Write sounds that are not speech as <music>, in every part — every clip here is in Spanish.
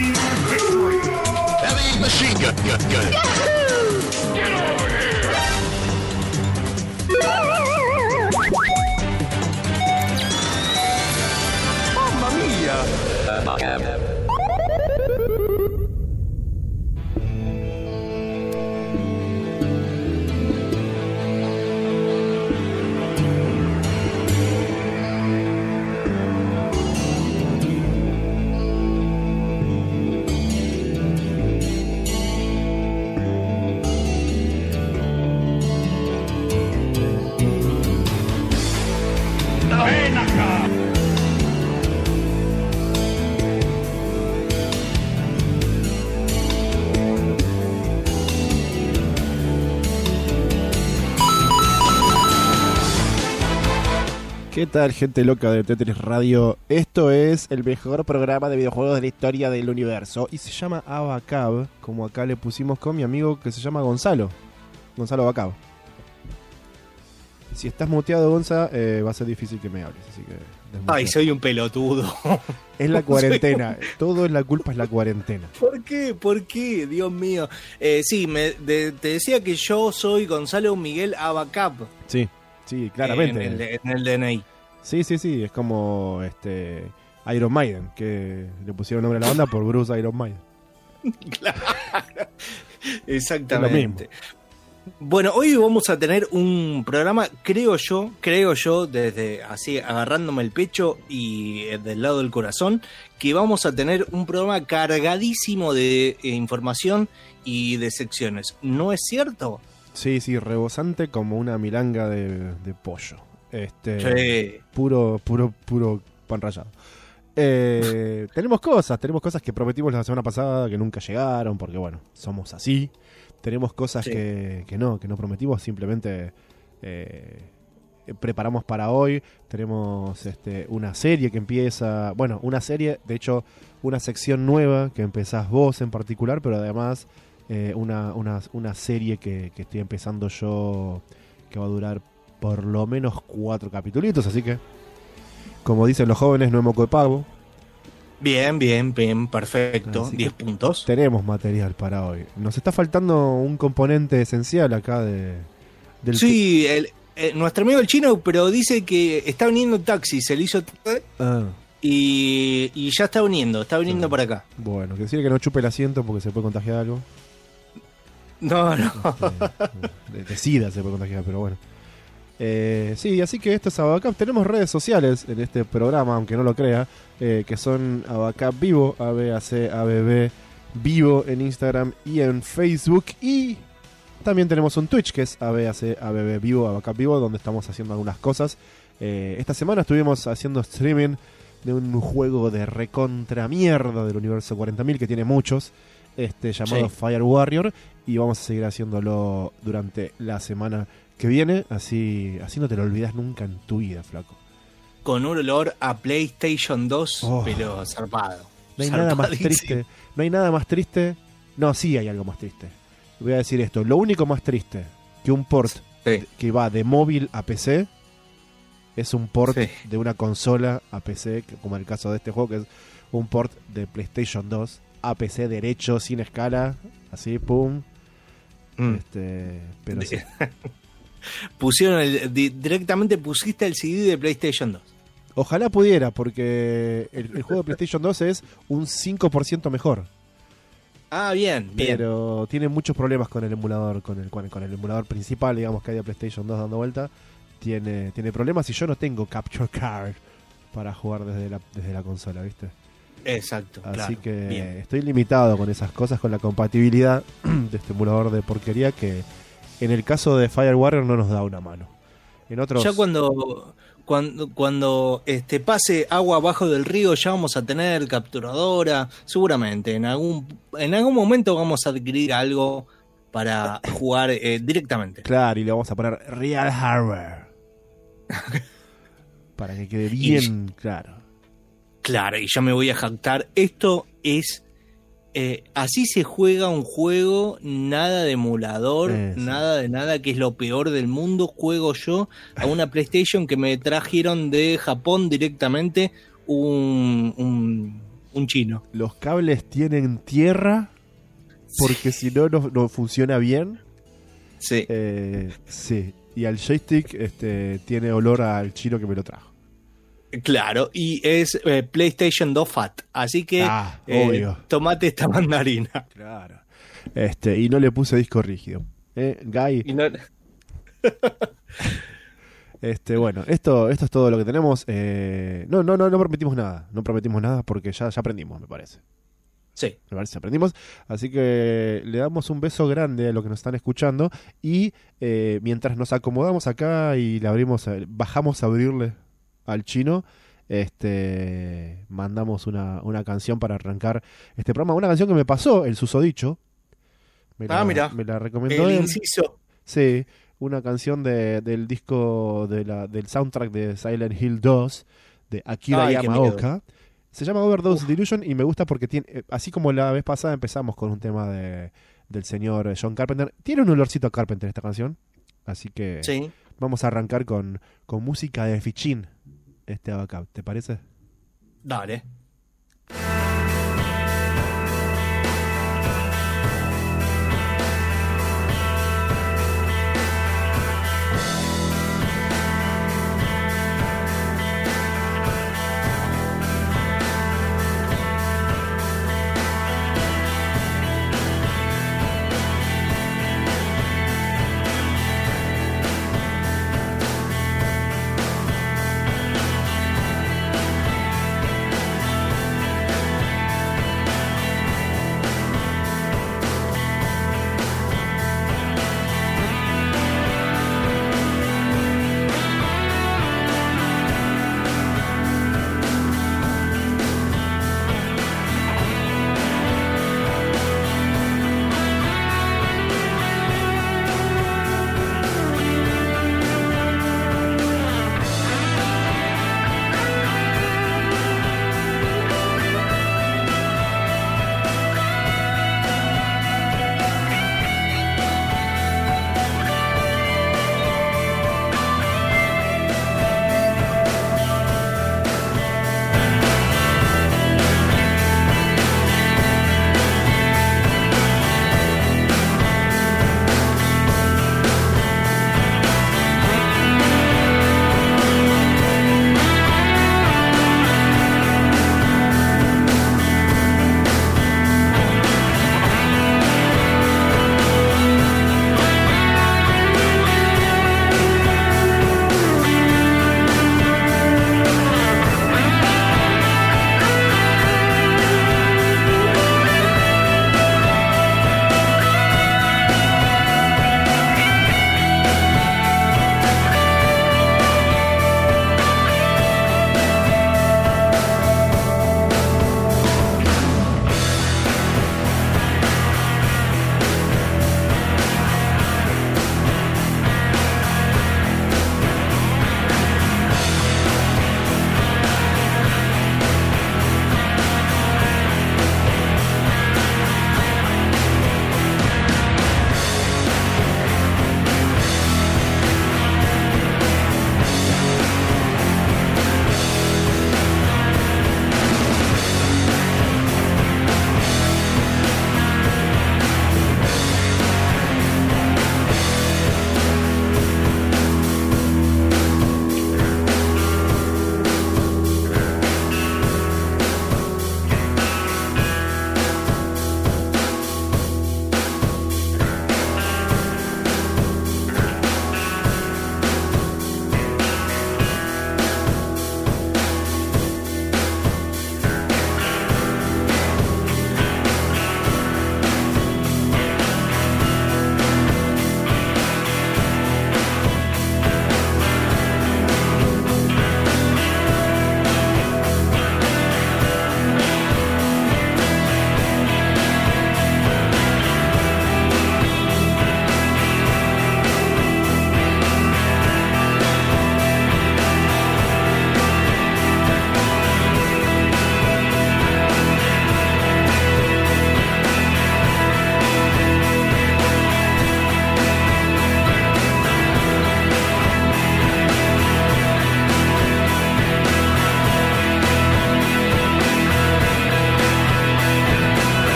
Heavy machine gun, gun, gun. Ven tal, gente loca de Tetris Radio? Esto es el mejor programa de videojuegos de la historia del universo y se llama Abacab, como acá le pusimos con mi amigo que se llama Gonzalo. Gonzalo Abacab. Si estás muteado, Gonza, eh, va a ser difícil que me hables, así que... Ay, soy un pelotudo. Es la <laughs> cuarentena, <laughs> todo es la culpa es la cuarentena. ¿Por qué? ¿Por qué? Dios mío. Eh, sí, me, de- te decía que yo soy Gonzalo Miguel Abacap. Sí, sí, claramente. En el, en el DNI. Sí, sí, sí, es como este Iron Maiden, que le pusieron nombre a la banda por Bruce Iron Maiden. <laughs> Exactamente. Bueno, hoy vamos a tener un programa, creo yo, creo yo, desde así agarrándome el pecho y eh, del lado del corazón, que vamos a tener un programa cargadísimo de eh, información y de secciones. ¿No es cierto? Sí, sí, rebosante como una milanga de, de pollo. Este, Sí. puro, puro, puro pan rallado. Eh, <laughs> tenemos cosas, tenemos cosas que prometimos la semana pasada que nunca llegaron, porque bueno, somos así. Tenemos cosas Sí. que, que no, que no prometimos, simplemente eh, preparamos para hoy. Tenemos este, una serie que empieza, bueno, una serie, de hecho, una sección nueva que empezás vos en particular, pero además eh, una, una, una serie que, que estoy empezando yo que va a durar por lo menos cuatro capítulos, así que, como dicen los jóvenes, no es moco de pavo. Bien, bien, bien, perfecto. Así 10 que puntos. Tenemos material para hoy. Nos está faltando un componente esencial acá de, del Sí, el- eh, nuestro amigo el chino, pero dice que está viniendo en taxi, se le hizo Ah, y, y ya está viniendo, está viniendo Sí. para acá. bueno, que decir que no chupe el asiento porque se puede contagiar algo. No, no. Este, <laughs> de, de sida se puede contagiar, pero bueno. Eh, sí, así que esto es Abacap. Tenemos redes sociales en este programa, aunque no lo crea, eh, que son Abacap Vivo, ABAC, ABB Vivo en Instagram y en Facebook. Y también tenemos un Twitch que es ABAC, ABB Vivo, Abacap Vivo, donde estamos haciendo algunas cosas. Eh, esta semana estuvimos haciendo streaming de un juego de recontra mierda del universo 40.000 que tiene muchos, este llamado Sí. Fire Warrior y vamos a seguir haciéndolo durante la semana que viene, así así no te lo olvidas nunca en tu vida, flaco. Con un olor a PlayStation 2, Oh. pero zarpado. No hay nada más triste, no hay nada más triste. No, sí hay algo más triste. Voy a decir esto, lo único más triste que un port Sí. que va de móvil a PC es un port Sí. de una consola a PC, como en el caso de este juego, que es un port de PlayStation 2 a PC derecho, sin escala, así, pum. Mm. Este, pero sí. <laughs> Pusieron el, di- directamente pusiste el CD de PlayStation 2. Ojalá pudiera, porque el, el juego de PlayStation 2 es un 5% mejor. Ah, bien, bien. Pero tiene muchos problemas con el emulador, con el, con el, con el emulador principal, digamos, que hay de PlayStation 2 dando vuelta. Tiene, tiene problemas y yo no tengo Capture Card para jugar desde la, desde la consola, ¿viste? Exacto, Así claro. que Bien. estoy limitado con esas cosas, con la compatibilidad <clears throat> de este emulador de porquería que en el caso de Fire Warrior no nos da una mano. En otros... Ya cuando, cuando, cuando este, pase agua abajo del río, ya vamos a tener capturadora. Seguramente, en algún, en algún momento vamos a adquirir algo para jugar eh, directamente. Claro, y le vamos a poner Real Hardware. <laughs> para que quede bien claro. Claro, y yo me voy a jactar. Esto es. Eh, así se juega un juego, nada de emulador, sí. nada de nada, que es lo peor del mundo. Juego yo a una <laughs> PlayStation que me trajeron de Japón directamente un, un, un chino. Los cables tienen tierra porque si no, no funciona bien. Sí. Eh, sí. Y al joystick este, tiene olor al chino que me lo trajo. Claro, y es eh, PlayStation 2 Fat, así que Ah, eh, obvio. tomate esta <laughs> mandarina. Claro. Este, y no le puse disco rígido. ¿Eh? Guy, Y no- este, bueno, esto, esto es todo lo que tenemos. Eh, no, no, no, no prometimos nada. No prometimos nada porque ya, ya aprendimos, me parece. Sí, Me parece que aprendimos. Así que le damos un beso grande a los que nos están escuchando. Y eh, mientras nos acomodamos acá y le abrimos, bajamos a abrirle al chino, este mandamos una, una canción para arrancar este programa. Una canción que me pasó, el susodicho. Me Ah, la, mirá. Me la recomendó el él. inciso. Sí, una canción de- del disco de la, del soundtrack de Silent Hill 2 de Akira Ay, Yamaoka. Se llama Overdose Delusion y me gusta porque tiene, eh, así como la vez pasada empezamos con un tema de, del señor John Carpenter, tiene un olorcito a Carpenter esta canción, así que Sí. vamos a arrancar con, con música de Fichin, este acá, ¿te parece? Dale.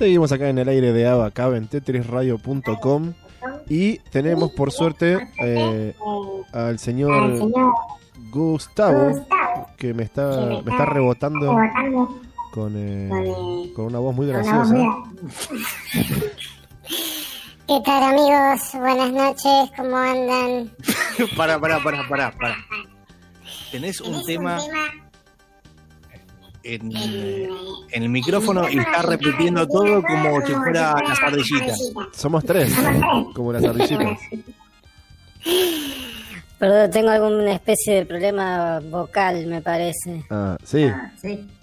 Seguimos acá en el aire de Abacab en tetrisradio.com y tenemos por suerte eh, al señor Gustavo que me está, me está rebotando con, eh, con una voz muy graciosa. <laughs> ¿Qué tal amigos? Buenas noches, ¿cómo andan? para, para, para, para, para. Tenés un tema en, eh, en el micrófono y estás repitiendo todo como si fuera las ardillitas. Somos tres, como las ardillitas. Perdón, tengo alguna especie de problema vocal, me parece. Ah, sí.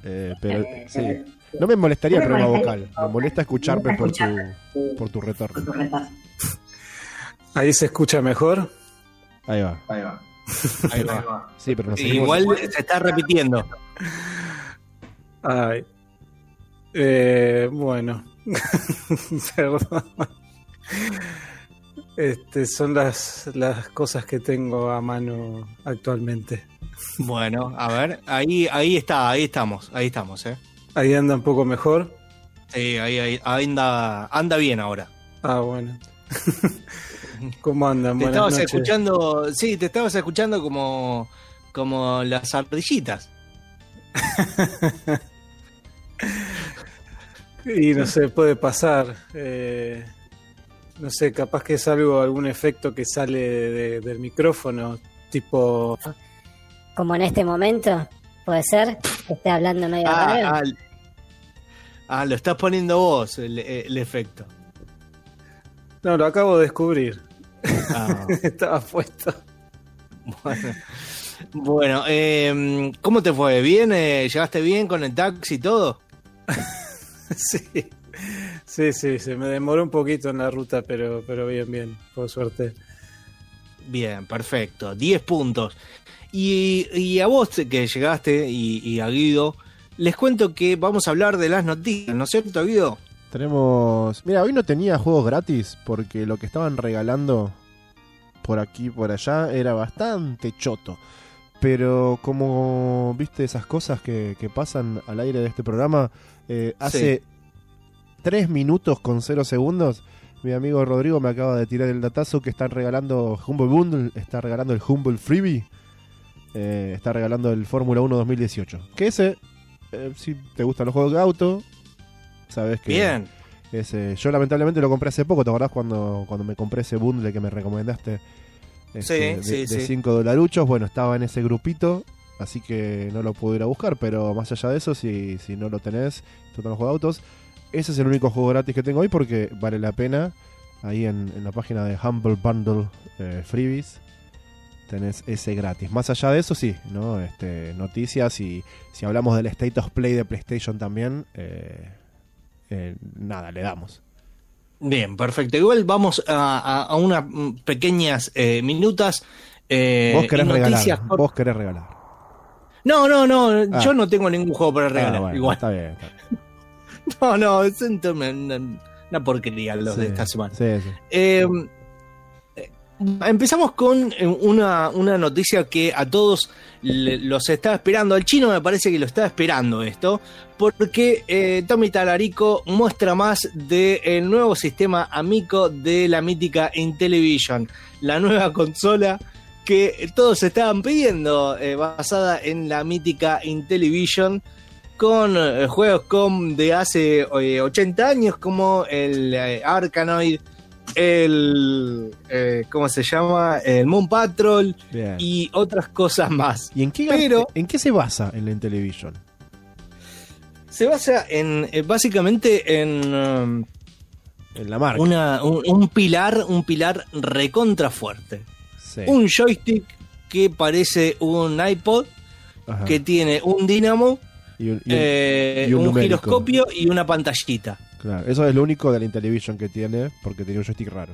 Eh, pero sí. No me molestaría el problema vocal. Me molesta escucharme por tu, por tu retorno. Ahí se escucha mejor. Ahí va. Ahí va. Ahí va. Sí, pero. Igual se está repitiendo. Ay. Eh, bueno. <laughs> Perdón. Este, son las, las cosas que tengo a mano actualmente. Bueno, a ver, ahí, ahí está, ahí estamos, ahí estamos, eh. Ahí anda un poco mejor. Sí, ahí, ahí anda, anda bien ahora. Ah, bueno. <laughs> ¿Cómo andan? Te Buenas estabas noches. escuchando, sí, te estabas escuchando como, como las ardillitas. <laughs> Y no sé, puede pasar. Eh, no sé, capaz que es algo, algún efecto que sale de- del micrófono, tipo... Como en este momento, puede ser que esté hablando medio Ah, raro. ah, ah, lo estás poniendo vos, el, el efecto. No, lo acabo de descubrir. Ah, <laughs> Estaba puesto. bueno, Bueno, eh, ¿cómo te fue? ¿Bien? Eh, ¿Llegaste bien con el taxi y todo? <laughs> Sí. Sí, sí, se me demoró un poquito en la ruta, pero, pero bien, bien, por suerte. Bien, perfecto. 10 puntos. Y, y a vos que llegaste y, y a Guido, les cuento que vamos a hablar de las noticias, ¿no es cierto, Guido? Tenemos. Mira, hoy no tenía juegos gratis porque lo que estaban regalando por aquí y por allá era bastante choto. Pero como viste esas cosas que, que pasan al aire de este programa, eh, hace 3 minutos con 0 segundos, mi amigo Rodrigo me acaba de tirar el datazo que están regalando Humble Bundle, está regalando el Humble Freebie, eh, está regalando el Fórmula 1 2018. Que ese, eh, si te gustan los juegos de auto, sabes que... Bien. Ese, yo lamentablemente lo compré hace poco, ¿te acordás cuando, cuando me compré ese bundle que me recomendaste? Este, Sí, de, sí, de sí. 5 dolaruchos, bueno, estaba en ese grupito, así que no lo pude ir a buscar, pero más allá de eso, si, si no lo tenés, tú los juegos de autos, ese es el único juego gratis que tengo hoy porque vale la pena. Ahí en, en la página de Humble Bundle eh, Freebies tenés ese gratis. Más allá de eso, sí, ¿no? Este, noticias y si hablamos del State of Play de PlayStation también, eh, eh, nada, le damos. Bien, perfecto. Igual vamos a, a- a unas mm, pequeñas eh, minutas. eh, vos querés regalar. cor- Vos querés regalar. No, no, no. Ah. Yo no tengo ningún juego para regalar. Ah, bueno, Igual. Está bien. está bien. <laughs> No, no. Es una, una- una porquería los de esta semana. Sí, sí. Eh, empezamos con eh, una, una noticia que a todos los estaba esperando. Al chino me parece que lo estaba esperando esto, porque eh, Tommy Talarico muestra más del nuevo sistema Amico de la mítica Intellivision, la nueva consola que todos estaban pidiendo, eh, basada en la mítica Intellivision con eh, juegos de hace eh, 80 años como el Arkanoid, el eh, ¿cómo se llama? el Moon Patrol Bien. ¿Y, y otras cosas más. en qué, pero- en qué se basa en la Intellivision? Se basa en eh, básicamente en um, En la marca. una, un, un pilar, un pilar recontra fuerte. Sí. Un joystick que parece un iPod, Ajá. que tiene un dinamo, Y un- y un- eh, y un un, numérico. giroscopio y una pantallita. Claro, eso es lo único de la Intellivision que tiene, porque tiene un joystick raro.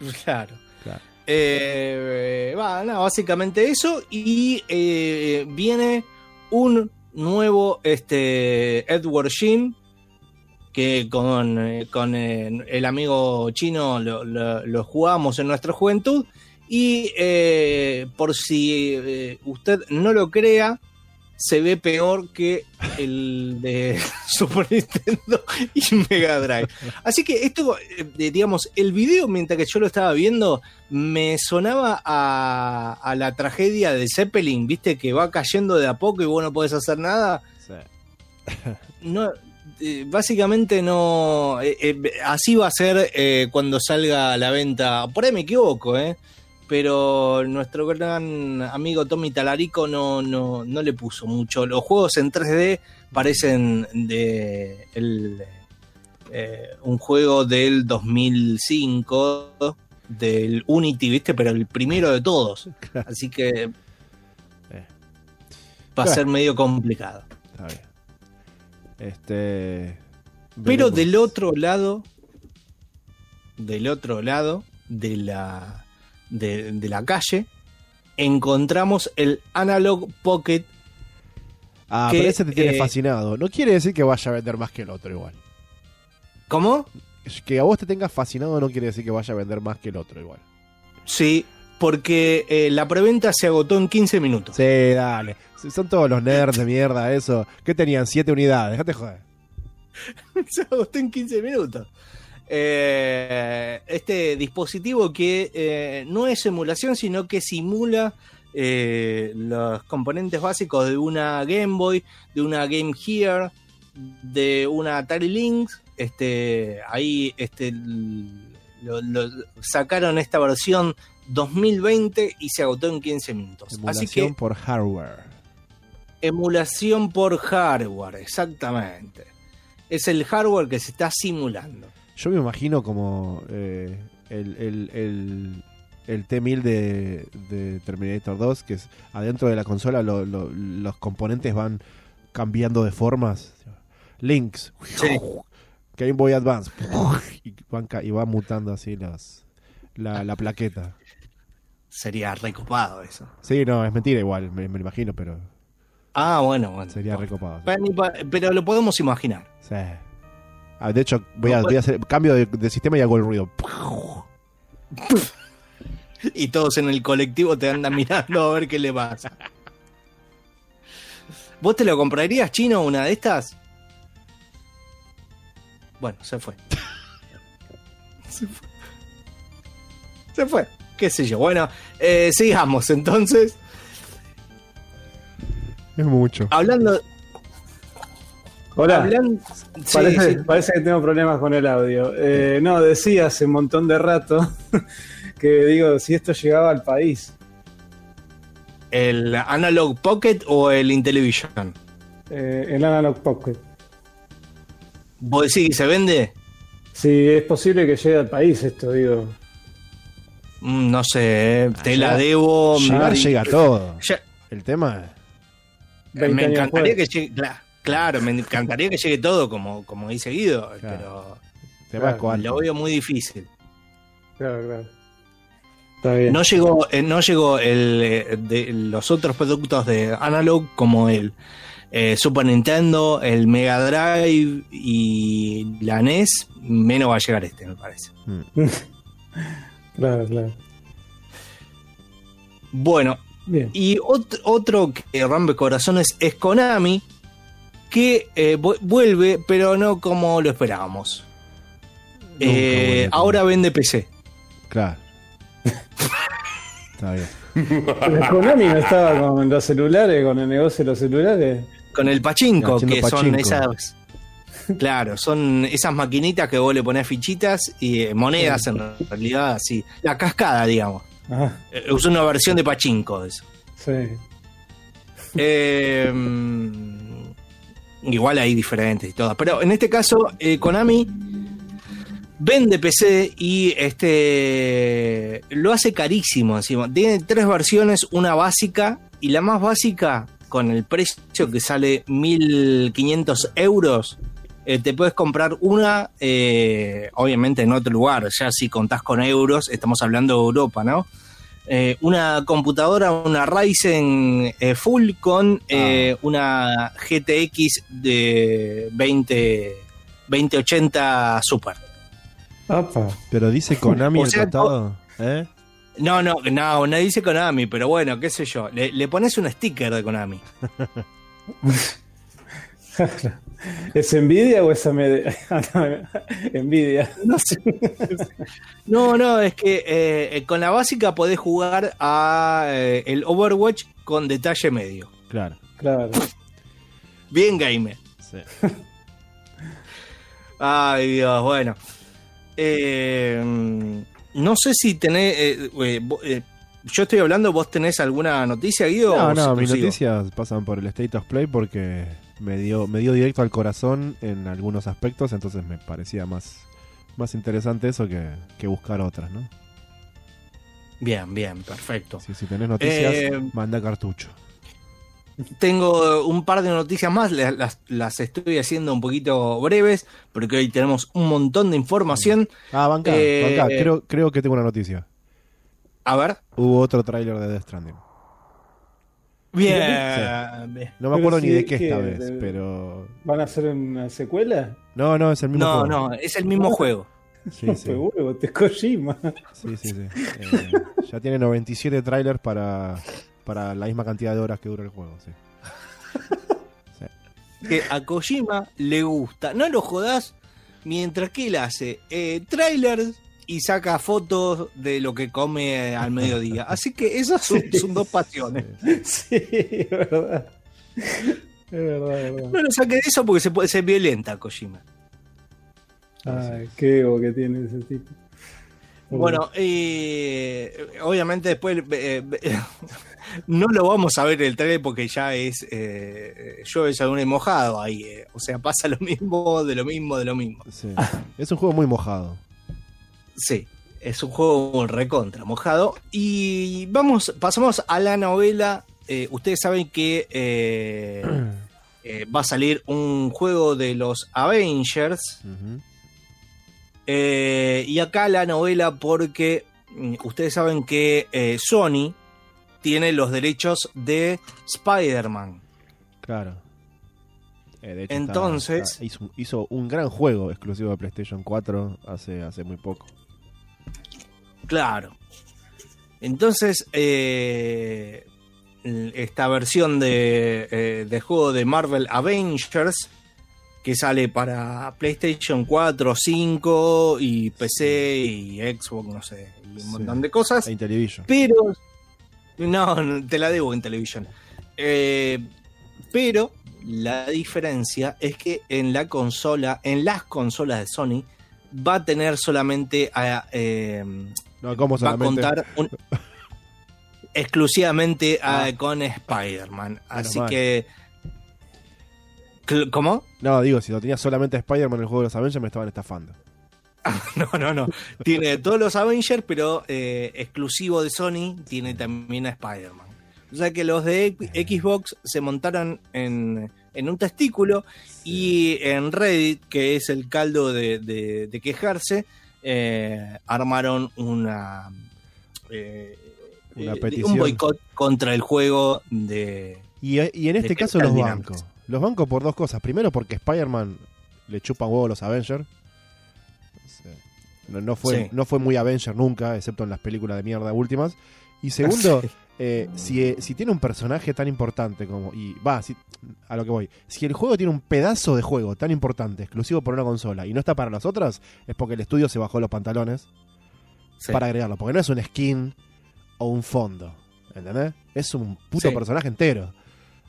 <laughs> Claro. Claro. Eh, va, no, básicamente eso. Y eh, viene un nuevo este, Edward Shin. Que con, eh, con eh, el amigo chino lo, lo- lo jugamos en nuestra juventud. Y eh, por si eh, usted no lo crea, se ve peor que el de <laughs> Super Nintendo y Mega Drive. Así que esto, eh, digamos, el video mientras que yo lo estaba viendo me sonaba a, a la tragedia de Zeppelin, viste, que va cayendo de a poco y vos no podés hacer nada. <laughs> No, eh, básicamente no. eh, así va a ser eh, cuando salga a la venta. Por ahí me equivoco, ¿eh? Pero nuestro gran amigo Tommy Talarico no, no, no le puso mucho. Los juegos en 3D parecen de el, eh, un juego del 2005, del Unity, ¿viste? Pero el primero de todos. <laughs> Así que va a ser medio complicado. Está bien. Este. Pero del otro lado, del otro lado de la, de, de la calle, encontramos el Analog Pocket. Ah, que, pero ese te tiene eh, fascinado. No quiere decir que vaya a vender más que el otro igual. ¿Cómo? Que a vos te tengas fascinado no quiere decir que vaya a vender más que el otro igual. Sí, porque eh, la preventa se agotó en 15 minutos. Sí, dale. Son todos los nerds de mierda, eso. ¿Qué tenían? Siete unidades. Déjate joder. <laughs> se agotó en 15 minutos. Eh, este dispositivo que eh, no es emulación, sino que simula eh, los componentes básicos de una Game Boy, de una Game Gear, de una Atari Lynx. Este, ahí este, lo- lo- sacaron esta versión 2020 y se agotó en 15 minutos. Así Emulación que por hardware. emulación por hardware, exactamente. Es el hardware que se está simulando. Yo me imagino como eh, el, el, el, el T-1000 de, de Terminator 2, que es adentro de la consola lo- lo- los componentes van cambiando de formas. Links, Sí. Game Boy Advance, y, van y va mutando así las, la, la plaqueta. Sería recopado eso. Sí, no, es mentira igual, me, me lo imagino, pero Ah, bueno, bueno. sería recopado. Pa- Pero lo podemos imaginar. Sí. Ah, de hecho, voy a, voy a hacer cambio de, de sistema y hago el ruido. Y todos en el colectivo te andan mirando a ver qué le pasa. ¿Vos te lo comprarías, chino, una de estas? Bueno, se fue. Se fue. Se fue. ¿Qué sé yo? Bueno, eh, sigamos entonces. Es mucho. Hablando. Hola. hablan- sí, Parece, sí. parece que tengo problemas con el audio. Eh, no, decía hace un montón de rato <laughs> que digo, si esto llegaba al país. ¿El Analog Pocket o el Intellivision? Eh, el Analog Pocket. ¿Vos decís que se vende? Si es posible que llegue al país esto, digo. Mm, No sé, eh, te la debo. Llegar me- llega todo. Ya- El tema es... 20 me encantaría después. que llegue. Claro, me encantaría que llegue todo como, como dice Guido, Claro. Pero lo veo muy difícil. Claro, claro. Está bien. No llegó, eh, no llegó el, eh, de los otros productos de Analog como el eh, Super Nintendo, el Mega Drive y la NES, menos va a llegar este, me parece. Mm. <laughs> Claro, claro. Bueno, Bien. Y ot- otro que rompe corazones es Konami, que eh, vu- vuelve, pero no como lo esperábamos. Eh, ahora vende PC. Claro. <laughs> Está bien. Pero Konami no estaba con los celulares, con el negocio de los celulares. Con el pachinko, Haciendo que son esas. Claro, son esas maquinitas que vos le ponés fichitas y eh, monedas en realidad, así. La cascada, digamos. Es una versión de pachinko de eso. sí. Eh, mm, igual hay diferentes y todas. Pero en este caso, eh, Konami vende PC y este lo hace carísimo encima. Tiene tres versiones, una básica y la más básica con el precio que sale 1500 euros. eh, te puedes comprar una, eh, obviamente en otro lugar, ya si contás con euros, estamos hablando de Europa, ¿no? Eh, una computadora, una Ryzen eh, full con eh, una GTX de 20, 2080 Super. Apa. Pero dice Konami O el sea, costado. ¿Eh? No, no, no, no dice Konami, pero bueno, qué sé yo. Le, le pones un sticker de Konami. <laughs> <laughs> ¿Es envidia o es <laughs> envidia? No, sé. no, no, es que eh, con la básica podés jugar a eh, el Overwatch con detalle medio. Claro. Claro. Bien gamer. Sí. Ay, Dios, bueno. Eh, no sé si tenés. eh, eh, eh, yo estoy hablando, ¿vos tenés alguna noticia, Guido? No, no, mis noticias pasan por el State of Play porque me dio, me dio directo al corazón en algunos aspectos, entonces me parecía más, más interesante eso que, que buscar otras, ¿no? Bien, bien, perfecto. Si, si tenés noticias, Eh, manda cartucho. Tengo un par de noticias más, las, las- las estoy haciendo un poquito breves, porque hoy tenemos un montón de información. Ah, banca, eh, banca, creo, creo que tengo una noticia. A ver. Hubo otro tráiler de Death Stranding. Bien. bien. No me Pero acuerdo ni sí, de qué esta vez, De- pero... ¿Van a hacer una secuela? No, no, es el mismo No, juego. no, es el mismo juego. Sí, <laughs> sí, Qué huevo, te Kojima. sí, sí, sí. Eh, ya tiene 97 trailers para, para la misma cantidad de horas que dura el juego, sí. Que a Kojima le gusta. No lo jodas mientras que él hace eh, trailers y saca fotos de lo que come al mediodía. Así que esas son, son dos pasiones. Sí, es verdad. Es verdad, es verdad. No lo saque de eso porque se puede ser violenta Kojima. Ay, qué ego que tiene ese tipo. Bueno, eh, obviamente después eh, eh, <laughs> no lo vamos a ver el trailer porque ya es eh, yo es algún mojado ahí. eh. O sea, pasa lo mismo, de lo mismo, de lo mismo. Sí. Es un juego muy mojado. Sí, es un juego recontra mojado. Y vamos, pasamos a la novela. Eh, ustedes saben que eh, eh, va a salir un juego de los Avengers. Y acá la novela porque mm, ustedes saben que Sony tiene los derechos de Spider-Man. Claro. Eh, hecho, Entonces- está- está- hizo, hizo un gran juego exclusivo de PlayStation 4 hace, hace muy poco. Claro. Entonces, eh, esta versión de, eh, de juego de Marvel Avengers, que sale para PlayStation 4, 5 y PC y Xbox, no sé, y un Sí. montón de cosas. A Intellivision. Pero. No, te la debo en televisión. Eh, pero la diferencia es que en la consola, en las consolas de Sony, va a tener solamente a, eh, No, ¿cómo va a contar un- <laughs> exclusivamente a- Ah. con Spider-Man. Así mal. que. ¿Cómo? No, digo, si lo tenía solamente Spider-Man en el juego de los Avengers me estaban estafando. <laughs> No, no, no. Tiene todos los Avengers, pero eh, exclusivo de Sony, tiene también a Spider-Man. O sea que los de X- Xbox se montaron en, en un testículo y en Reddit, que es el caldo de, de- de quejarse, eh, armaron una, eh, Una eh, petición. un boicot contra el juego de... Y, y en este caso los Dynamics. bancos. Los bancos por dos cosas. Primero porque Spider-Man le chupa un huevo a los Avengers. No, no fue, Sí. no fue muy Avenger nunca, excepto en las películas de mierda últimas. Y <laughs> segundo, eh, si, si tiene un personaje tan importante como... Y va, si- a lo que voy. Si el juego tiene un pedazo de juego tan importante, exclusivo por una consola, y no está para las otras, es porque el estudio se bajó los pantalones Sí. para agregarlo. Porque no es un skin o un fondo. ¿Entendés? Es un puto Sí. personaje entero.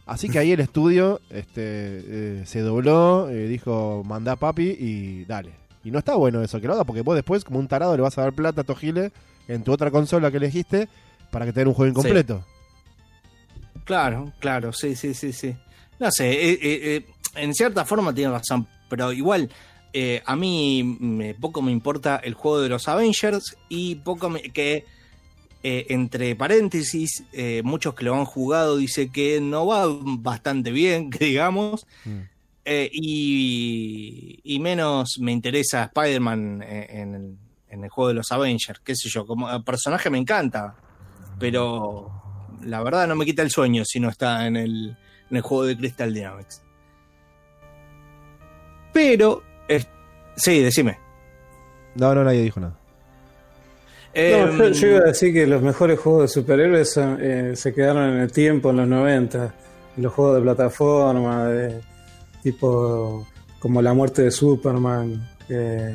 Así que ahí el <laughs> estudio este, eh, se dobló, eh, dijo, mandá papi y dale. Y no está bueno eso, que lo haga, porque vos después, como un tarado, le vas a dar plata a Tojile en tu otra consola que elegiste para que te den un juego incompleto. Claro, claro, sí, sí, sí, sí. No sé, eh, eh, eh, en cierta forma tiene razón, pero igual eh, a mí me, poco me importa el juego de los Avengers y poco me, que eh, entre paréntesis eh, muchos que lo han jugado dice que no va bastante bien, <laughs> que digamos, Mm. y, y menos me interesa Spider-Man en, el, en el juego de los Avengers, qué sé yo, como personaje me encanta, pero la verdad no me quita el sueño si no está en el, en el juego de Crystal Dynamics. Pero, es- sí, decime. No, no, nadie dijo nada. No, Em, yo, yo iba a decir que los mejores juegos de superhéroes son, eh, se quedaron en el tiempo, en los 90. los juegos de plataforma, de, tipo como la muerte de Superman, que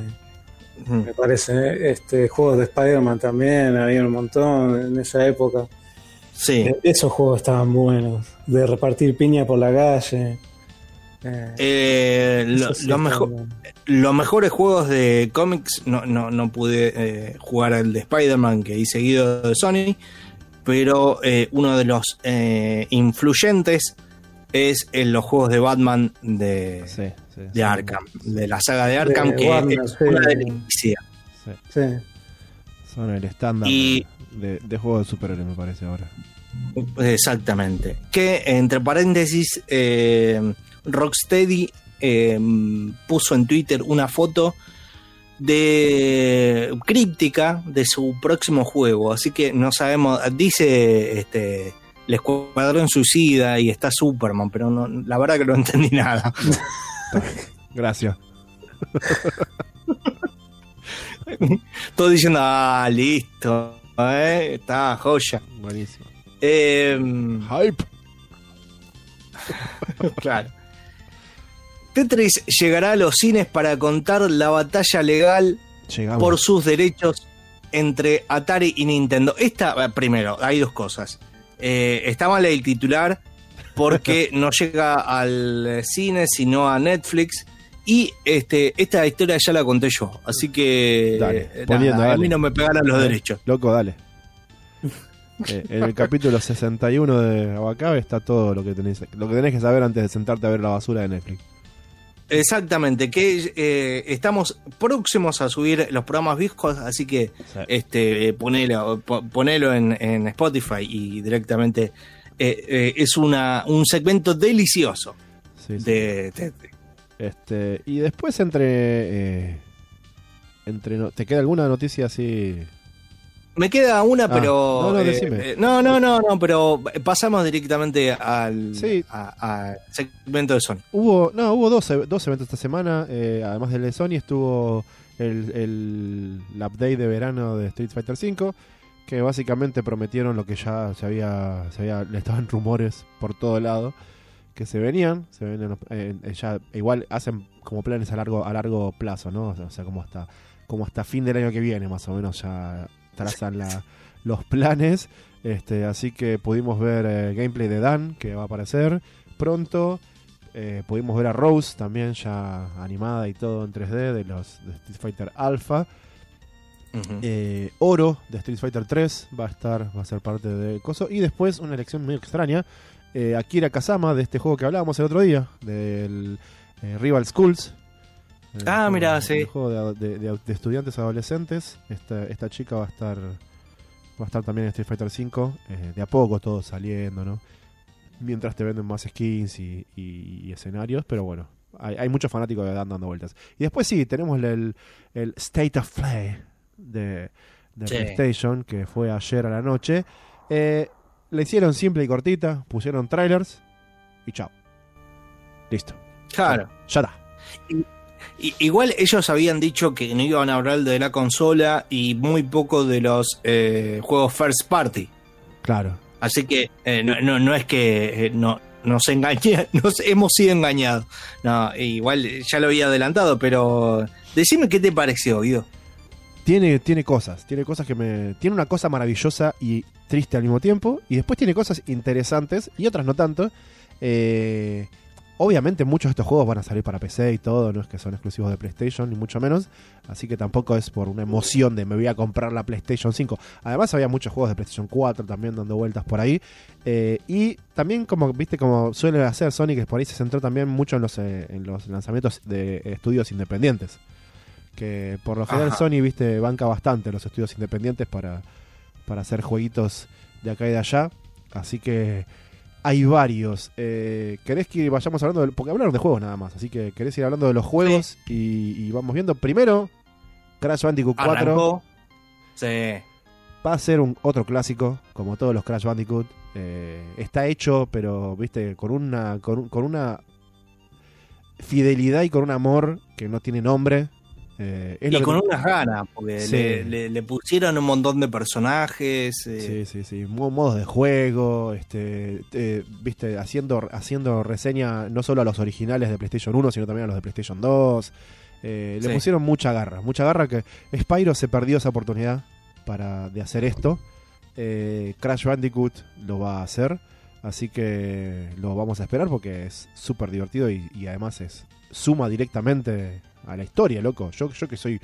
me parece, ¿eh? este, juegos de Spider-Man también, había un montón en esa época. Sí. Eh, Esos juegos estaban buenos, de repartir piña por la calle. Eh, Eh, lo- eso sí lo estaban mejor- buenos. los mejores juegos de cómics no, no, no pude eh, jugar al de Spider-Man que hice seguido de Sony, pero eh, uno de los eh, influyentes es en los juegos de Batman de, Sí, sí, de Arkham, de la saga de Arkham, De que Warner, es sí. una delicia. Sí, Sí. Son el estándar Y- de, de juego de superhéroes, me parece ahora. Exactamente. Que entre paréntesis, eh, Rocksteady eh, puso en Twitter una foto de críptica de su próximo juego. Así que no sabemos. Dice este el Escuadrón Suicida y está Superman, pero no, la verdad que no entendí nada. <laughs> Gracias. <laughs> Todo diciendo, ah, listo. eh, está joya. Buenísimo. Eh, Hype. <laughs> Claro. Tetris llegará a los cines para contar la batalla legal Llegamos. por sus derechos entre Atari y Nintendo. Esta, eh, primero, hay dos cosas. Eh, está mal el titular porque <laughs> no llega al cine, sino a Netflix. Y este, esta historia ya la conté yo. Así que Dale, eh, nada, poniendo, a dale. mí no me pegaron los derechos. Loco, dale. <laughs> Eh, en el capítulo 61 de Abacabe está todo lo que tenés lo que tenés que saber antes de sentarte a ver la basura de Netflix. Exactamente, que eh, estamos próximos a subir los programas viejos, así que Sí. este eh, ponelo, po- ponelo en, en Spotify y directamente eh, eh, es una un segmento delicioso Sí, sí. de, de- Este, y después entre eh, entre no- ¿te queda alguna noticia así? me queda una Ah, pero no, no, decime. no no no no pero pasamos directamente al Sí. a- segmento de Sony Hubo, no, hubo dos, dos eventos esta semana, además del de Sony estuvo el, el, el update de verano de Street Fighter V, que básicamente prometieron lo que ya se había, se había le estaban rumores por todo lado, que se venían, se venían eh, ya igual hacen como planes a largo a largo plazo, ¿no? O sea, como hasta como hasta fin del año que viene más o menos ya trazan los planes. Este, así que pudimos ver eh, gameplay de Dan, que va a aparecer pronto. Eh, pudimos ver a Rose también ya animada y todo en 3D de los de Street Fighter Alpha. Eh, Oro de Street Fighter 3 va a estar, va a ser parte de Coso. Y después una elección medio extraña. eh, Akira Kazama de este juego que hablábamos el otro día, del eh, Rival Schools. Ah, mirá, sí. El juego de, de- de- de estudiantes adolescentes. Esta, esta chica va a estar va a estar también en Street Fighter 5. eh, de a poco todo saliendo, ¿no? Mientras te venden más skins y, y- y escenarios, pero bueno. Hay, hay muchos fanáticos de Dan dando vueltas. Y después sí, tenemos el, el State of Play de, de Sí. PlayStation, que fue ayer a la noche. Eh, la hicieron simple y cortita, pusieron trailers y chao. Listo. claro Ya está. Igual ellos habían dicho que no iban a hablar de la consola y muy poco de los eh, juegos first party. Claro. Así que eh, no, no, no es que eh, no, nos engañé, <laughs> nos hemos sido engañados. No, igual ya lo había adelantado, pero decime qué te pareció, Guido. Tiene, tiene cosas, tiene cosas que me. Tiene una cosa maravillosa y triste al mismo tiempo. Y después tiene cosas interesantes y otras no tanto. Eh, obviamente muchos de estos juegos van a salir para PC y todo, no es que son exclusivos de PlayStation, ni mucho menos. Así que tampoco es por una emoción de me voy a comprar la PlayStation 5. Además había muchos juegos de PlayStation 4 también dando vueltas por ahí. Eh, y también como, viste, como suele hacer Sony, que por ahí se centró también mucho en los, eh, en los lanzamientos de estudios independientes que por lo general Ajá. Sony viste banca bastante los estudios independientes para, para hacer jueguitos de acá y de allá. Así que hay varios. Eh, querés que vayamos hablando de, porque hablaron de juegos nada más así que querés ir hablando de los juegos y, y vamos viendo. Primero Crash Bandicoot 4 Arrancó. Sí. va a ser un otro clásico como todos los Crash Bandicoot. Eh, está hecho pero viste con una con, un- con una fidelidad y con un amor que no tiene nombre Eh, y que- con unas ganas, porque Sí. le, le- le pusieron un montón de personajes. Sí, eh, sí, sí. Mo- Modos de juego, este, eh, viste, haciendo, haciendo reseña no solo a los originales de PlayStation 1, sino también a los de PlayStation 2. Eh, le Sí. pusieron mucha garra, mucha garra que Spyro se perdió esa oportunidad para, de hacer esto. Crash Bandicoot lo va a hacer, así que lo vamos a esperar porque es súper divertido y, y además es suma directamente a la historia, loco. Yo, yo que soy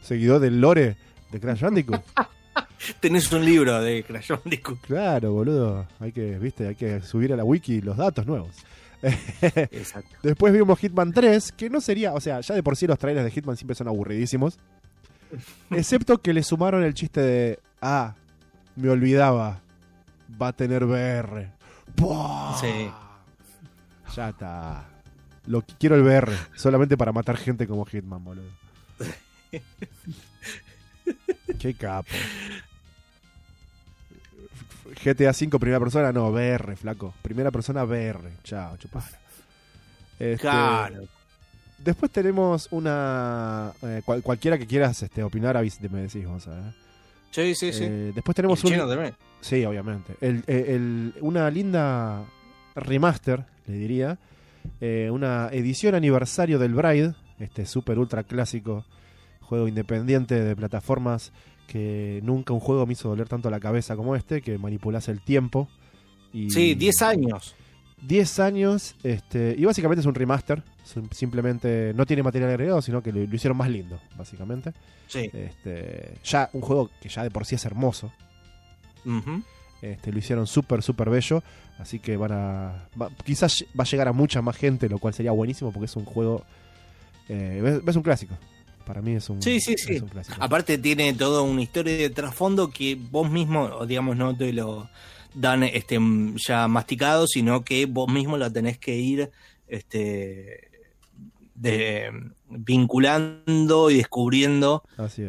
seguidor del lore de Crash Bandicoot. <laughs> Tenés un libro de Crash Bandicoot. Claro, boludo. Hay que, viste, hay que subir a la wiki los datos nuevos. <laughs> Exacto. Después vimos Hitman 3, que no sería, o sea, ya de por sí los trailers de Hitman siempre son aburridísimos. <laughs> Excepto que le sumaron el chiste de, ah, me olvidaba, va a tener VR. ¡Buah! Sí. Ya está. Lo que quiero el VR, solamente para matar gente como Hitman, boludo. <laughs> Qué capo. GTA V primera persona, no, VR, flaco. Primera persona VR. Chao, chupala. Este, Claro. Después tenemos una. eh, cual- cualquiera que quieras este, opinar, avis- me decís, vamos a ver. Sí, sí, sí. Eh, después tenemos el un. chino también. Sí, obviamente. El- eh, el- una linda remaster, le diría. Eh, una edición aniversario del Bride, este super ultra clásico juego independiente de plataformas que nunca un juego me hizo doler tanto la cabeza como este, que manipulase el tiempo. Y Sí, 10 años. 10 años, este, y básicamente es un remaster. Sim- Simplemente no tiene material agregado, sino que lo, lo hicieron más lindo, básicamente. Sí. Este, ya un juego que ya de por sí es hermoso. Este, lo hicieron súper, súper bello. Así que van a. va- quizás va a llegar a mucha más gente, lo cual sería buenísimo porque es un juego. eh, es, es un clásico. Para mí es un, Sí, sí, es sí. un clásico. Aparte tiene toda una historia de trasfondo que vos mismo, digamos, no te lo dan este ya masticado, sino que vos mismo lo tenés que ir este de, vinculando y descubriendo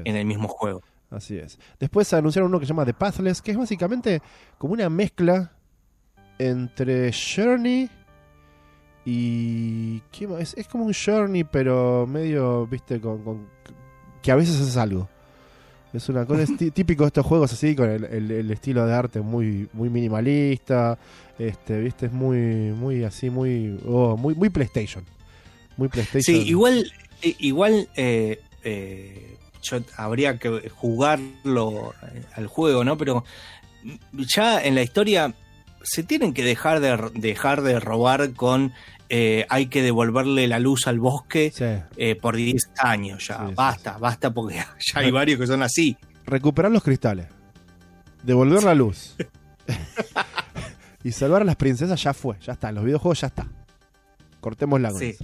en el mismo juego. Así es. Después anunciaron uno que se llama The Pathless, que es básicamente como una mezcla entre Journey y. ¿qué más? Es, es como un Journey, pero medio, viste, con, con- que a veces es algo. Es una cosa es <laughs> típico de estos juegos así, con el, el- el estilo de arte muy, muy minimalista. Este, viste, es muy, muy así, muy, oh, muy, muy PlayStation. Muy PlayStation. Sí, igual, igual eh, eh, yo habría que jugarlo eh, al juego, ¿no? Pero ya en la historia se tienen que dejar de dejar de robar con eh, hay que devolverle la luz al bosque Sí. eh, por 10 años ya. Sí, sí, basta, basta porque <laughs> ya hay varios que son así. recuperar los cristales, devolver la luz <laughs> y salvar a las princesas ya fue, ya está, en los videojuegos ya está. Eso.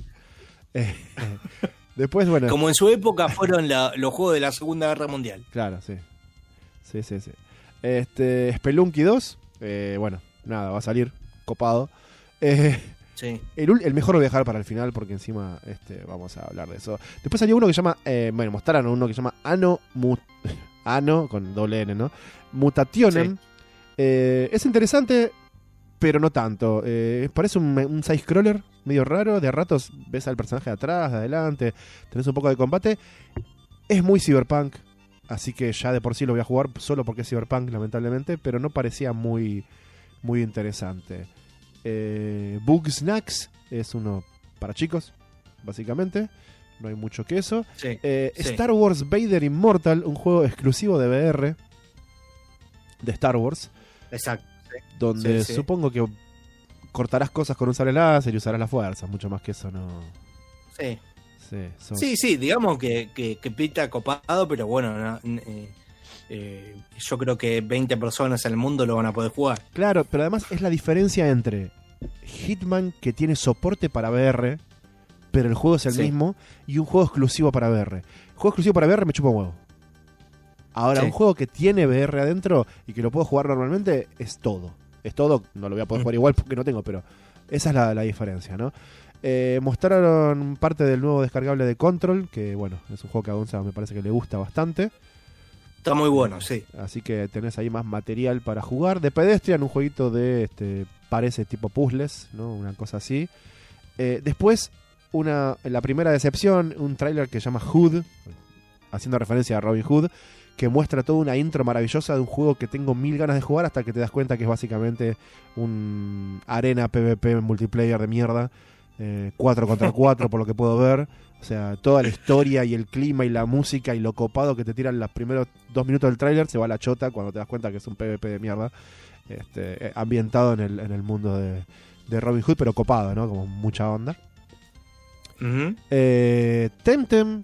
Eh, eh, <laughs> después, bueno, Como en su época fueron la- los juegos de la Segunda Guerra Mundial. claro, sí. Sí, sí, sí. Este, Spelunky 2, eh, bueno, nada, va a salir copado. Eh, Sí. el, mejor lo voy a dejar para el final porque encima este, vamos a hablar de eso. Después salió uno que se llama, eh, bueno, mostraron uno que se llama Ano, Mu- <laughs> Ano con doble N, ¿no? Mutationem. Es interesante, pero no tanto. Eh, parece un, un side-scroller medio raro. De ratos ves al personaje de atrás, de adelante, tenés un poco de combate. Es muy cyberpunk, así que ya de por sí lo voy a jugar solo porque es cyberpunk, lamentablemente, pero no parecía muy, muy interesante. Eh, Bug Snacks es uno para chicos, básicamente. No hay mucho que eso. Sí. Eh, Sí. Star Wars Vader Immortal, un juego exclusivo de VR de Star Wars, Exacto. Donde Sí, sí. supongo que cortarás cosas con un sable láser y usarás la fuerza. Mucho más que eso no. Sí. Sí, Sí, sí, digamos que, que, que pinta copado, pero bueno, no, eh, eh, yo creo que 20 personas en el mundo lo van a poder jugar. Claro, pero además es la diferencia entre Hitman que tiene soporte para VR, pero el juego es el Sí. mismo, y un juego exclusivo para VR. Juego exclusivo para VR me chupa un huevo. Ahora, Sí. un juego que tiene VR adentro y que lo puedo jugar normalmente es todo. Es todo, no lo voy a poder jugar igual porque no tengo, pero esa es la, la diferencia, ¿no? Eh, mostraron parte del nuevo descargable de Control, que bueno, es un juego que a Gonza me parece que le gusta bastante. Está muy bueno, sí. Así que tenés ahí más material para jugar. De Pedestrian, un jueguito de, este, parece tipo puzzles, ¿no? Una cosa así. Eh, después, una, la primera decepción, un tráiler que se llama Hood, haciendo referencia a Robin Hood, que muestra toda una intro maravillosa de un juego que tengo mil ganas de jugar hasta que te das cuenta que es básicamente un arena PvP multiplayer de mierda, 4 contra <laughs> 4 por lo que puedo ver. O sea, toda la historia y el clima y la música y lo copado que te tiran los primeros dos minutos del tráiler se va a la chota cuando te das cuenta que es un PvP de mierda. Este, eh, ambientado en el, en el mundo de, de Robin Hood, pero copado, ¿no? Como mucha onda. eh, Temtem,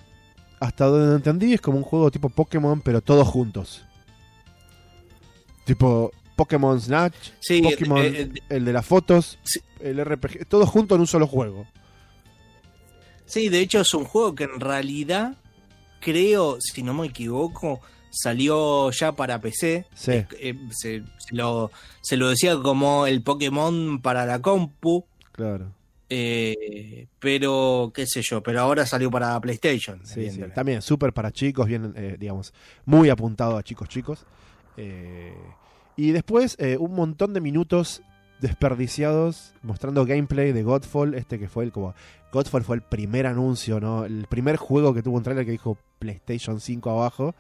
hasta donde entendí, es como un juego tipo Pokémon, pero todos juntos. Tipo Pokémon Snatch, Sí, Pokémon, eh, eh, el de las fotos, Sí. el RPG, todos juntos en un solo juego. Sí, de hecho es un juego que en realidad creo, si no me equivoco, salió ya para PC. Sí. Eh, eh, se, se lo, se lo decía como el Pokémon para la compu, Claro. Eh, pero qué sé yo, pero ahora salió para PlayStation. Sí, sí. evidentemente. También súper para chicos, bien, eh, digamos, muy apuntado a chicos chicos. Eh, y después eh, un montón de minutos desperdiciados mostrando gameplay de Godfall, este que fue el como Godfall fue el primer anuncio, ¿no? El primer juego que tuvo un trailer que dijo PlayStation 5 abajo,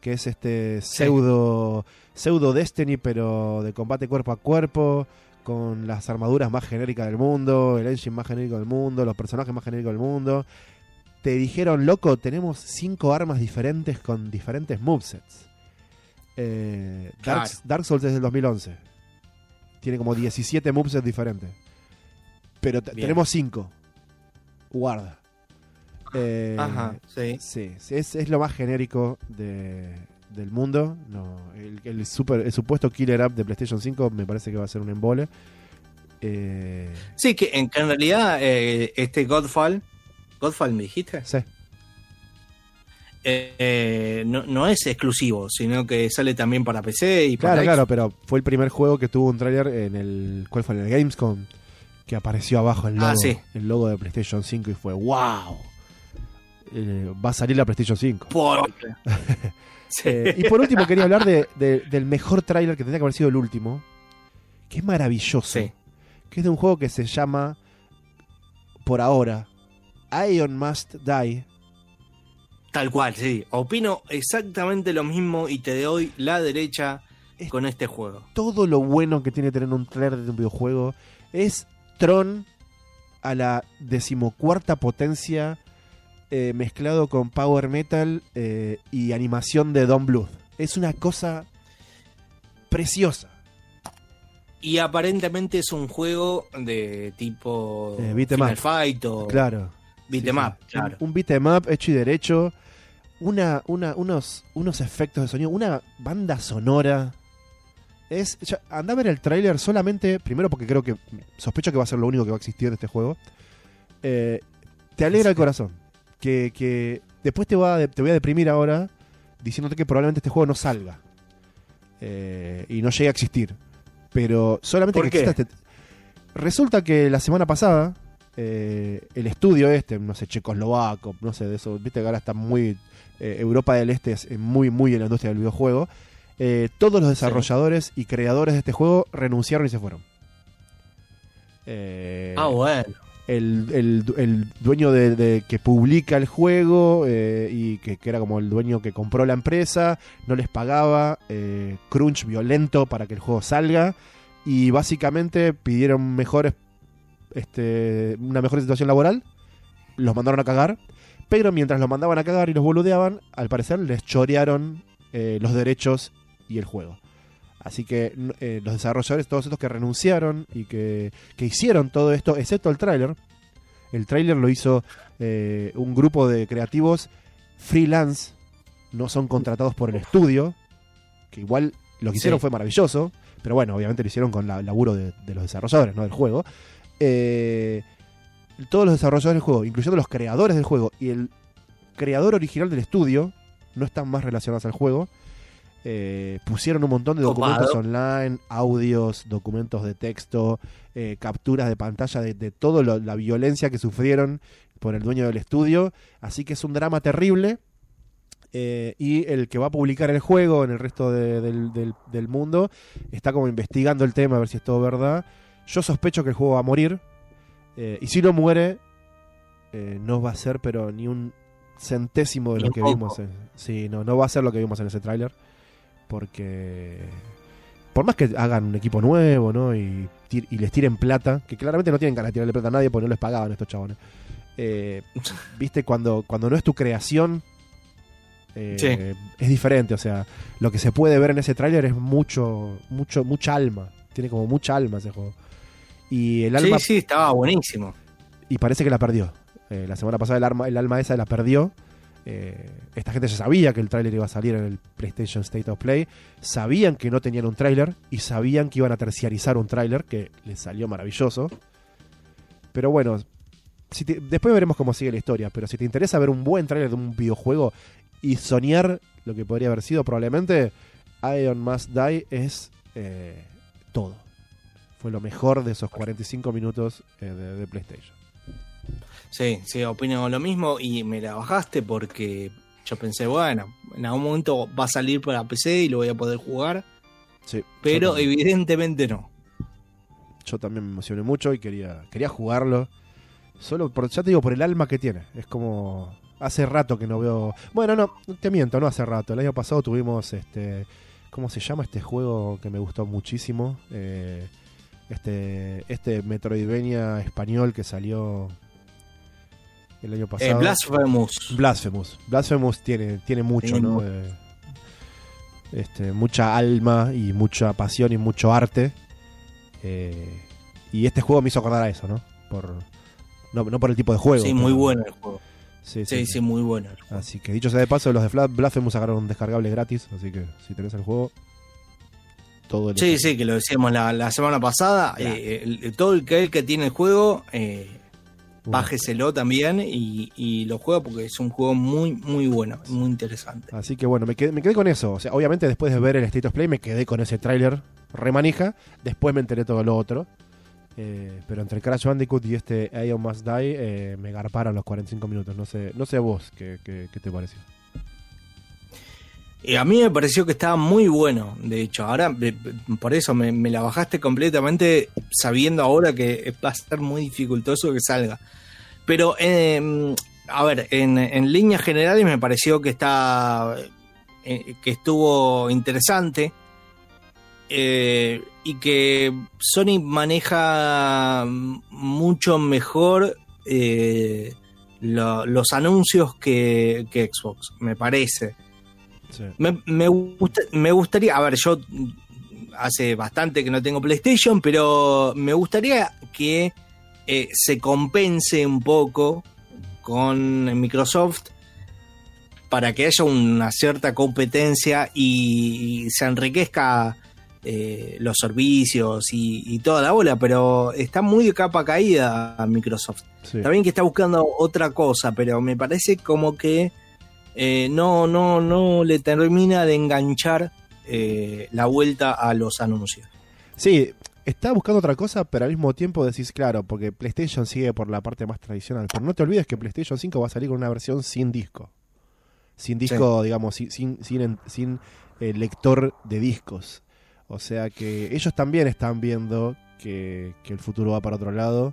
que es este pseudo pseudo Destiny pero de combate cuerpo a cuerpo con las armaduras más genéricas del mundo, el engine más genérico del mundo, los personajes más genéricos del mundo te dijeron, loco, tenemos cinco armas diferentes con diferentes movesets. Eh, Dark, Claro. Dark Souls es del 2011. Tiene como 17 movesets diferentes. Pero tenemos cinco. Guarda. Eh, Ajá, sí. Sí, sí, es, es lo más genérico de- del mundo. No, el, el super, el supuesto killer app de PlayStation 5 me parece que va a ser un embole. Eh, Sí, que en, que en realidad eh, este Godfall, Godfall me dijiste, sí, Eh, eh, no, no es exclusivo, sino que sale también para PC y Claro, para claro, Xbox. pero fue el primer juego que tuvo un tráiler en el. ¿Cuál fue? En el Gamescom. Que apareció abajo el logo, Ah, sí. el logo de PlayStation 5 y fue ¡Wow! Va a salir la PlayStation 5. Por- <laughs> Sí. Eh, y por último quería hablar de- de- del mejor tráiler que tendría que haber sido el último. Que es maravilloso. Sí. Que es de un juego que se llama. Por ahora. Ion Must Die. Tal cual, sí. Opino exactamente lo mismo y te doy la derecha Es- con este juego. todo lo bueno que tiene tener un trailer de un videojuego es Tron a la decimocuarta potencia eh, mezclado con power metal eh, y animación de Don Bluth. Es una cosa preciosa. Y aparentemente es un juego de tipo Eh, beat 'em Final up. Fight o Claro. beat Sí, 'em sí. up, claro. Un, un beat 'em up hecho y derecho. Una, una, unos, unos efectos de sonido. Una banda sonora. Es, ya, anda a ver el tráiler solamente, primero porque creo que sospecho que va a ser lo único que va a existir de este juego. Eh, te alegra el corazón. Que, que después te, va te voy a deprimir ahora diciéndote que probablemente este juego no salga. Eh, y no llegue a existir. Pero solamente ¿Por que qué? exista este- Resulta que la semana pasada eh, el estudio este, no sé, checoslovaco, no sé, de eso, viste que ahora está muy... eh, Europa del Este es muy, muy en la industria del videojuego. Todos los desarrolladores y creadores de este juego renunciaron y se fueron. Ah, bueno. El, el el dueño de, de- que publica el juego eh, y que, que era como el dueño que compró la empresa, no les pagaba, eh, crunch violento para que el juego salga y básicamente pidieron mejores, este, una mejor situación laboral, los mandaron a cagar, pero mientras los mandaban a cagar y los boludeaban, al parecer les chorearon eh, los derechos y el juego. Así que eh, los desarrolladores, todos estos que renunciaron y que, que hicieron todo esto, excepto el tráiler, el tráiler lo hizo eh, un grupo de creativos freelance, no son contratados por el estudio, que igual lo que hicieron Sí. fue maravilloso, pero bueno, obviamente lo hicieron con el laburo de, de los desarrolladores, no del juego. Eh, todos los desarrolladores del juego, incluyendo los creadores del juego y el creador original del estudio, no están más relacionados al juego. Eh, pusieron un montón de Copado. documentos online, audios, documentos de texto, eh, capturas de pantalla de, de toda la violencia que sufrieron por el dueño del estudio. Así que es un drama terrible. Eh, y el que va a publicar el juego en el resto de- del, del- del mundo está como investigando el tema a ver si es todo verdad. Yo sospecho que el juego va a morir. Y si no muere, no va a ser, pero ni un centésimo de lo que poco. vimos. en- sí, no, no va a ser lo que vimos en ese tráiler. Porque por más que hagan un equipo nuevo, ¿no? Y, les tiren plata, que claramente no tienen ganas de tirarle plata a nadie porque no les pagaban estos chabones. Eh, <laughs> Viste, cuando, cuando no es tu creación, eh, Sí. es diferente. O sea, lo que se puede ver en ese tráiler es mucho, mucho, mucha alma. Tiene como mucha alma ese juego. Y el alma Sí, sí, estaba buenísimo. y parece que la perdió. Eh, la semana pasada el, arma, el alma esa la perdió. Eh, esta gente ya sabía que el tráiler iba a salir en el PlayStation State of Play. Sabían que no tenían un tráiler y sabían que iban a terciarizar un tráiler que les salió maravilloso. Pero bueno, después veremos cómo sigue la historia. Pero si te interesa ver un buen tráiler de un videojuego y soñar lo que podría haber sido, probablemente Iron Must Die es eh, todo. Fue lo mejor de esos 45 minutos eh, de, de PlayStation. Sí, sí, opino lo mismo y me la bajaste porque yo pensé, bueno, en algún momento va a salir para PC y lo voy a poder jugar, Sí, pero evidentemente no. yo también me emocioné mucho y quería, quería jugarlo. Solo por, ya te digo, por el alma que tiene. Es como. Hace rato que no veo. Bueno, no, te miento, no hace rato. El año pasado tuvimos este. ¿Cómo se llama este juego que me gustó muchísimo? Eh, este. Este Metroidvania español que salió el año Eh, pasado. Blasphemous. Blasphemous. Blasphemous tiene, tiene mucho, Tiene ¿no? mu- Eh, este, mucha alma y mucha pasión y mucho arte. Eh, y este juego me hizo acordar a eso, ¿no? Por, no, no por el tipo de juego. sí, muy bueno el juego. Sí, Sí, sí, sí, sí. muy bueno. Así que dicho sea de paso, los de Blasphemous sacaron un descargable gratis. Así que si tenés el juego, todo el Sí, sí, que lo decíamos la, la semana pasada. Claro. eh, el- todo el que, el que tiene el juego, eh, bájeselo también y, y lo juega porque es un juego muy, muy bueno, muy interesante. Así que bueno, me quedé, me quedé con eso. O sea, obviamente después de ver el State of Play me quedé con ese tráiler remanija. Después me enteré todo lo otro. Eh, pero entre Crash Bandicoot y este Ion Must Die eh, me garparon los 45 minutos. No sé, no sé a vos qué, qué- qué te pareció. Y a mí me pareció que estaba muy bueno, de hecho. Ahora, eh, por eso me, me la bajaste completamente sabiendo ahora que va a ser muy dificultoso que salga. Pero, eh, a ver, en, en líneas generales me pareció que está. eh, que estuvo interesante. eh, y que Sony maneja mucho mejor eh, lo- los anuncios que, que Xbox, me parece. Sí. Me, me gusta- me gustaría, a ver, yo hace bastante que no tengo PlayStation, pero me gustaría que eh, se compense un poco con Microsoft para que haya una cierta competencia y, y se enriquezca eh, los servicios y, y toda la bola, pero está muy de capa caída Microsoft. Sí. Está bien que está buscando otra cosa, pero me parece como que eh, no, no, no le termina de enganchar eh, la vuelta a los anuncios. Sí, está buscando otra cosa, pero al mismo tiempo decís, claro, porque PlayStation sigue por la parte más tradicional. Pero no te olvides que PlayStation 5 va a salir con una versión sin disco. Sin disco, digamos, sin, sin, sin, sin, eh, lector de discos. O sea que ellos también están viendo que, que el futuro va para otro lado.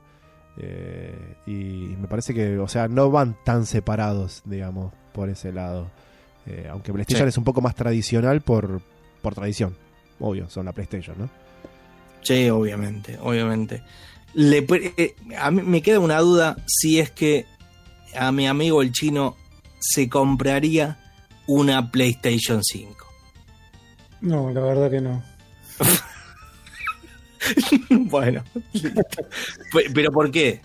eh, y me parece que, o sea, no van tan separados, digamos, por ese lado. Eh, aunque PlayStation Sí. es un poco más tradicional por, por tradición. Obvio, son la PlayStation, ¿no? Sí, obviamente, obviamente. Le eh, a mí me queda una duda si es que a mi amigo el chino se compraría una PlayStation 5. No, la verdad que no. <laughs> bueno, Pe- pero ¿por qué?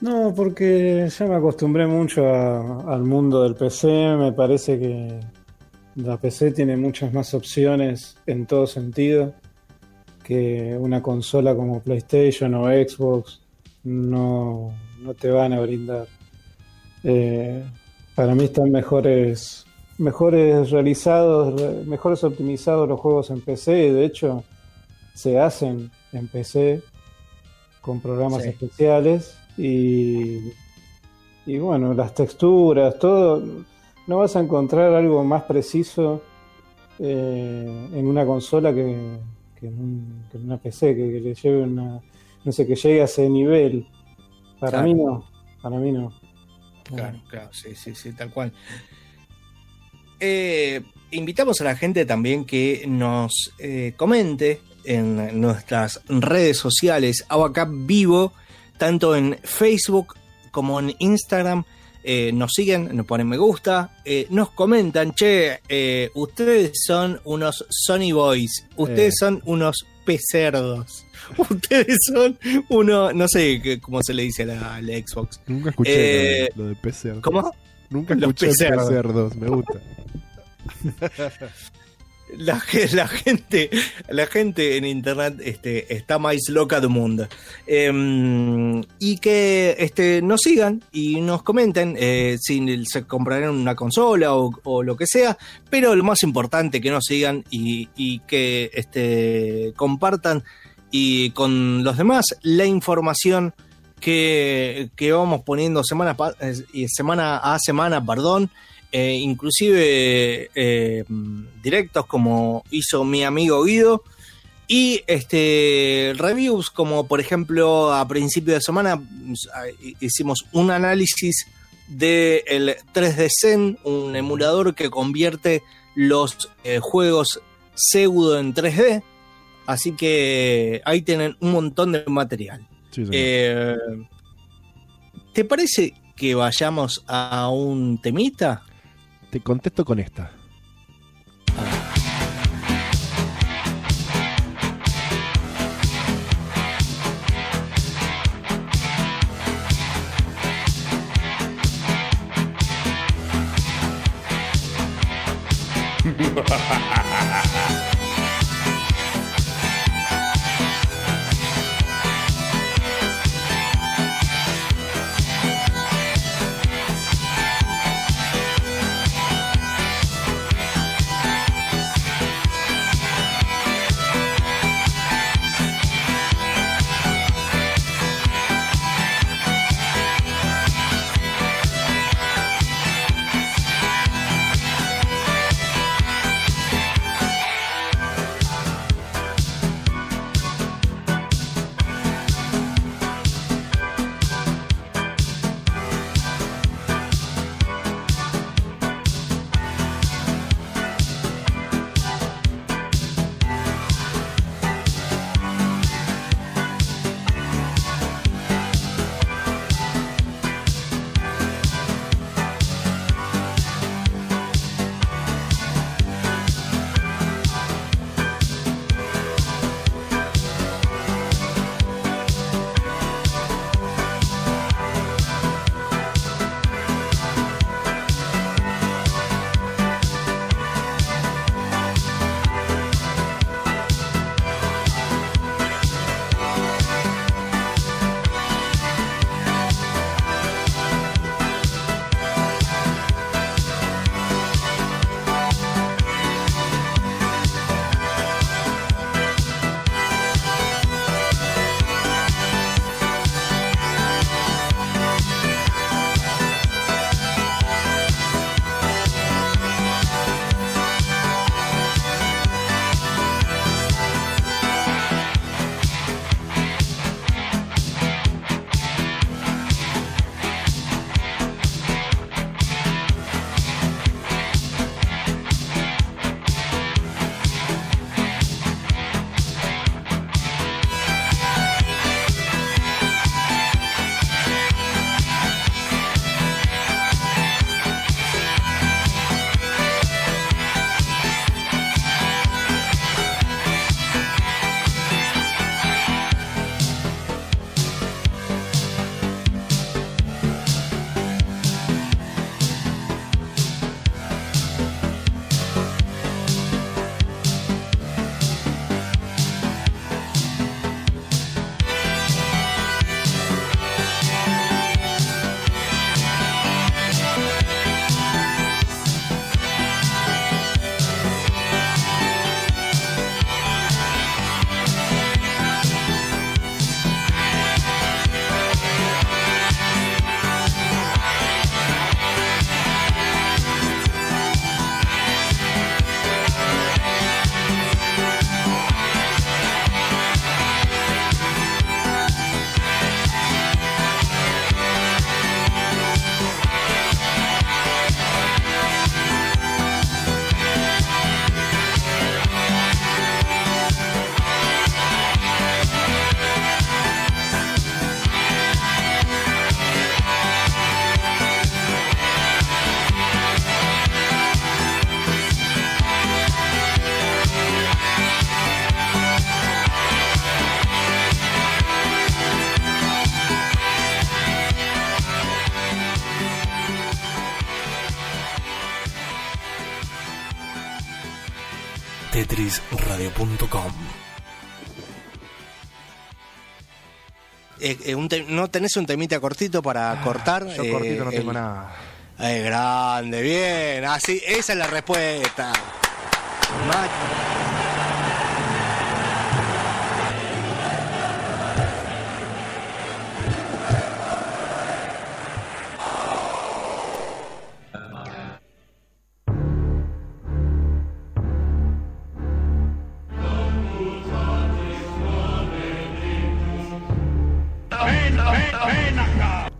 No, porque ya me acostumbré mucho a- al mundo del PC. Me parece que la PC tiene muchas más opciones en todo sentido que una consola como PlayStation o Xbox no, no te van a brindar. Eh, para mí están mejores, mejores realizados, re- mejores optimizados los juegos en PC. De hecho, se hacen en PC con programas Sí. especiales y, y bueno, las texturas, todo, no vas a encontrar algo más preciso eh, en una consola que, que en, un- que una PC, que, que le lleve una, no sé, que llegue a ese nivel. Para Claro. mí no. Para mí no. Claro, claro, sí, sí, sí, tal cual. Eh, invitamos a la gente también que nos eh, comente en nuestras redes sociales, Abacap Vivo, tanto en Facebook como en Instagram. Eh, nos siguen, nos ponen me gusta, nos comentan, che, ustedes son unos Sony Boys, ustedes son unos pecerdos. <laughs> Ustedes son uno, no sé cómo se le dice a la, Xbox. Nunca escuché lo, de pecerdos. ¿Cómo? Nunca escuché pecerdos, me gusta. <laughs> La, la, gente la gente en internet este, está más loca del mundo. Em, y que este, nos sigan y nos comenten eh, si se comprarán una consola o, lo que sea pero lo más importante que nos sigan y, que este, compartan y con los demás la información que, que vamos poniendo semana, semana a semana perdón eh, inclusive eh, directos como hizo mi amigo Guido y este reviews como por ejemplo a principio de semana hicimos un análisis del el 3D Zen, un emulador que convierte los eh, juegos pseudo en 3D. Así que ahí tienen un montón de material. ¿Te parece que vayamos a un temita? Te contesto con esta. <laughs> tetrisradio.com. Eh, eh, te- ¿No tenés un temita cortito para cortar? Yo Eh, cortito no tengo el- nada. Eh, grande, bien. Así, esa es la respuesta. Ven, ven, ven acá.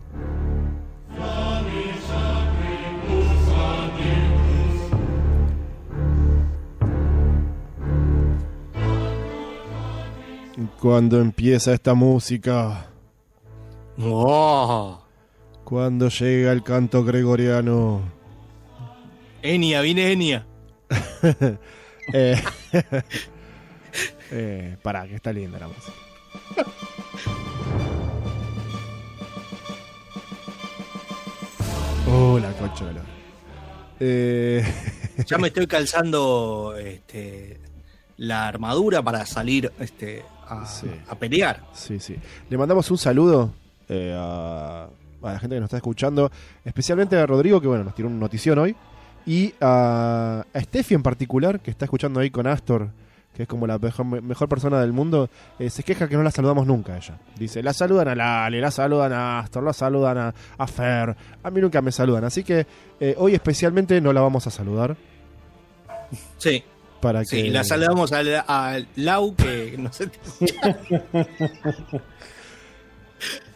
Cuando empieza esta música, Oh. cuando llega el canto gregoriano, Enia, viene Enia. <laughs> eh, <laughs> eh, pará, que está linda la música. Oh, la concha de la- Eh, <laughs> Ya me estoy calzando este, la armadura para salir este, a, Sí. a pelear. Sí, sí. Le mandamos un saludo eh, a, a la gente que nos está escuchando, especialmente a Rodrigo, que bueno, nos tiró una notición hoy, y a, a Steffi en particular, que está escuchando ahí con Astor, que es como la mejor, mejor persona del mundo, eh, se queja que no la saludamos nunca a ella. Dice, la saludan a Lali, la saludan a Astor, la saludan a, a Fer, a mí nunca me saludan, así que eh, hoy especialmente no la vamos a saludar. Sí, Para sí. que... La saludamos a, a Lau, que <laughs> no sé.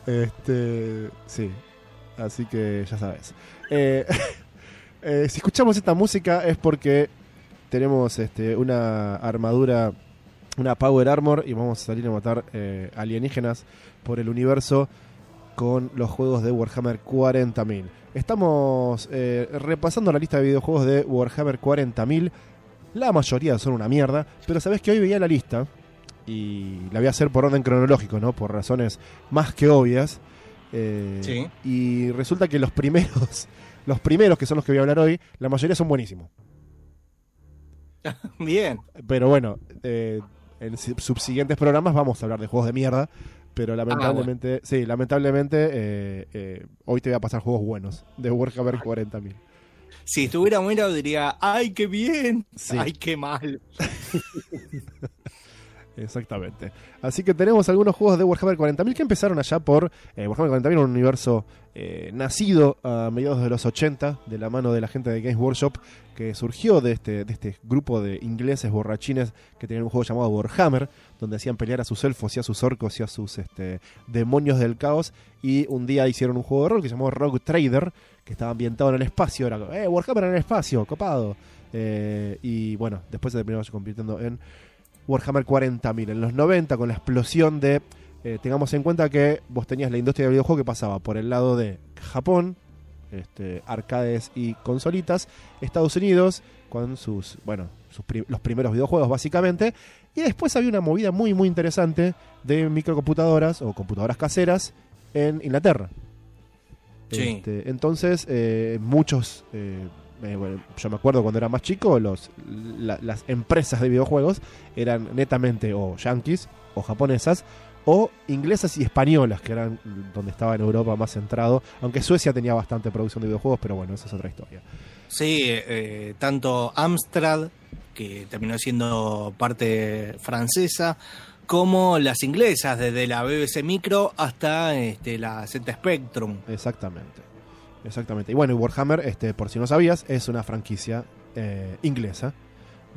Este, sí. Así que ya sabes. Eh, <laughs> si escuchamos esta música es porque tenemos este, una armadura, una Power Armor y vamos a salir a matar eh, alienígenas por el universo con los juegos de Warhammer 40.000. Estamos eh, repasando la lista de videojuegos de Warhammer 40.000. La mayoría son una mierda, pero sabes que hoy veía la lista y la voy a hacer por orden cronológico, ¿no? Por razones más que obvias. Eh, Sí. Y resulta que los primeros, <laughs> los primeros que son los que voy a hablar hoy, la mayoría son buenísimos. <laughs> Bien. Pero bueno, eh, en si- subsiguientes programas vamos a hablar de juegos de mierda. Pero lamentablemente, sí, lamentablemente eh, eh, hoy te voy a pasar juegos buenos de Warhammer 40.000. Si estuviera bueno diría, ¡ay, qué bien! Sí. ¡Ay, qué mal! <laughs> Exactamente. Así que tenemos algunos juegos de Warhammer 40.000 que empezaron allá por eh, Warhammer 40.000, un universo eh, nacido a mediados de los 80 de la mano de la gente de Games Workshop que surgió de este, de este grupo de ingleses borrachines que tenían un juego llamado Warhammer, donde hacían pelear a sus elfos y a sus orcos y a sus este, demonios del caos. Y un día hicieron un juego de rol que se llamó Rogue Trader, que estaba ambientado en el espacio. Era, eh, Warhammer en el espacio, copado. Eh, y bueno, después se terminó convirtiendo en Warhammer 40.000. En los 90, con la explosión de. eh, tengamos en cuenta que vos tenías la industria del videojuego que pasaba por el lado de Japón, este, arcades y consolitas, Estados Unidos, con sus. Bueno, sus pri- los primeros videojuegos básicamente. Y después había una movida muy, muy interesante de microcomputadoras o computadoras caseras en Inglaterra. Sí. Este, entonces, eh, muchos, eh, eh, bueno, yo me acuerdo cuando era más chico, los, la- las empresas de videojuegos eran netamente o yankees o japonesas o inglesas y españolas, que eran donde estaba en Europa más centrado, aunque Suecia tenía bastante producción de videojuegos, pero bueno, esa es otra historia. Sí, eh, tanto Amstrad, que terminó siendo parte francesa, como las inglesas, desde la BBC Micro hasta este, la Z Spectrum. Exactamente. Exactamente. Y bueno, y Warhammer, este, por si no sabías, es una franquicia eh, inglesa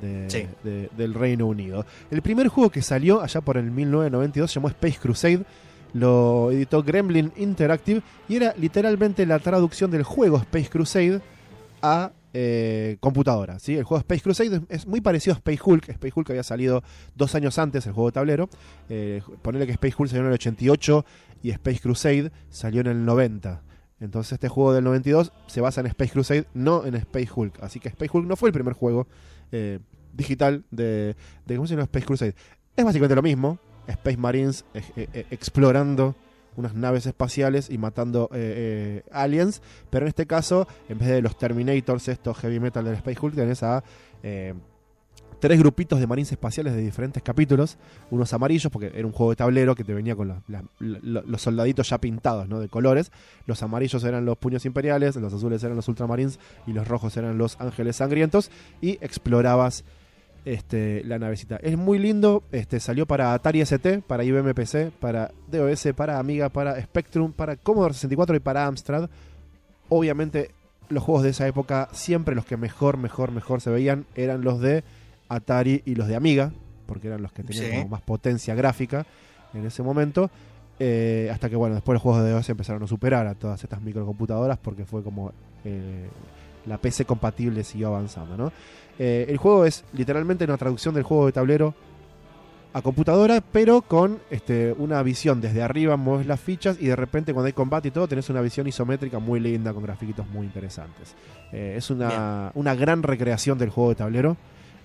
de- Sí. de- del Reino Unido. El primer juego que salió allá por el 1992 se llamó Space Crusade. Lo editó Gremlin Interactive y era literalmente la traducción del juego Space Crusade a eh, computadora. ¿sí? El juego Space Crusade es, es muy parecido a Space Hulk. Space Hulk había salido dos años antes, el juego de tablero. Eh, ponerle que Space Hulk salió en el 88 y Space Crusade salió en el 90. Entonces este juego del 92 se basa en Space Crusade, no en Space Hulk. Así que Space Hulk no fue el primer juego eh, digital de, de ¿cómo se llama? Space Crusade. Es básicamente lo mismo. Space Marines eh, eh, eh, explorando unas naves espaciales y matando eh, aliens. Pero en este caso, en vez de los Terminators, estos heavy metal del Space Hulk, tenés a tres grupitos de marines espaciales de diferentes capítulos, unos amarillos, porque era un juego de tablero que te venía con la- los soldaditos ya pintados, ¿no? De colores. Los amarillos eran los puños imperiales, los azules eran los ultramarines y los rojos eran los ángeles sangrientos. Y explorabas este, la navecita. Es muy lindo, este, salió para Atari ST, para IBM PC, para DOS, para Amiga, para Spectrum, para Commodore 64 y para Amstrad. Obviamente los juegos de esa época, siempre los que mejor, mejor, mejor se veían eran los de Atari y los de Amiga, porque eran los que tenían Sí. como más potencia gráfica en ese momento. Eh, hasta que, bueno, después los juegos de DOS empezaron a superar a todas estas microcomputadoras porque fue como eh, la PC compatible siguió avanzando, ¿no? Eh, el juego es literalmente una traducción del juego de tablero a computadora, pero con este, una visión desde arriba, mueves las fichas y de repente cuando hay combate y todo tenés una visión isométrica muy linda con grafiquitos muy interesantes. Es una, una gran recreación del juego de tablero,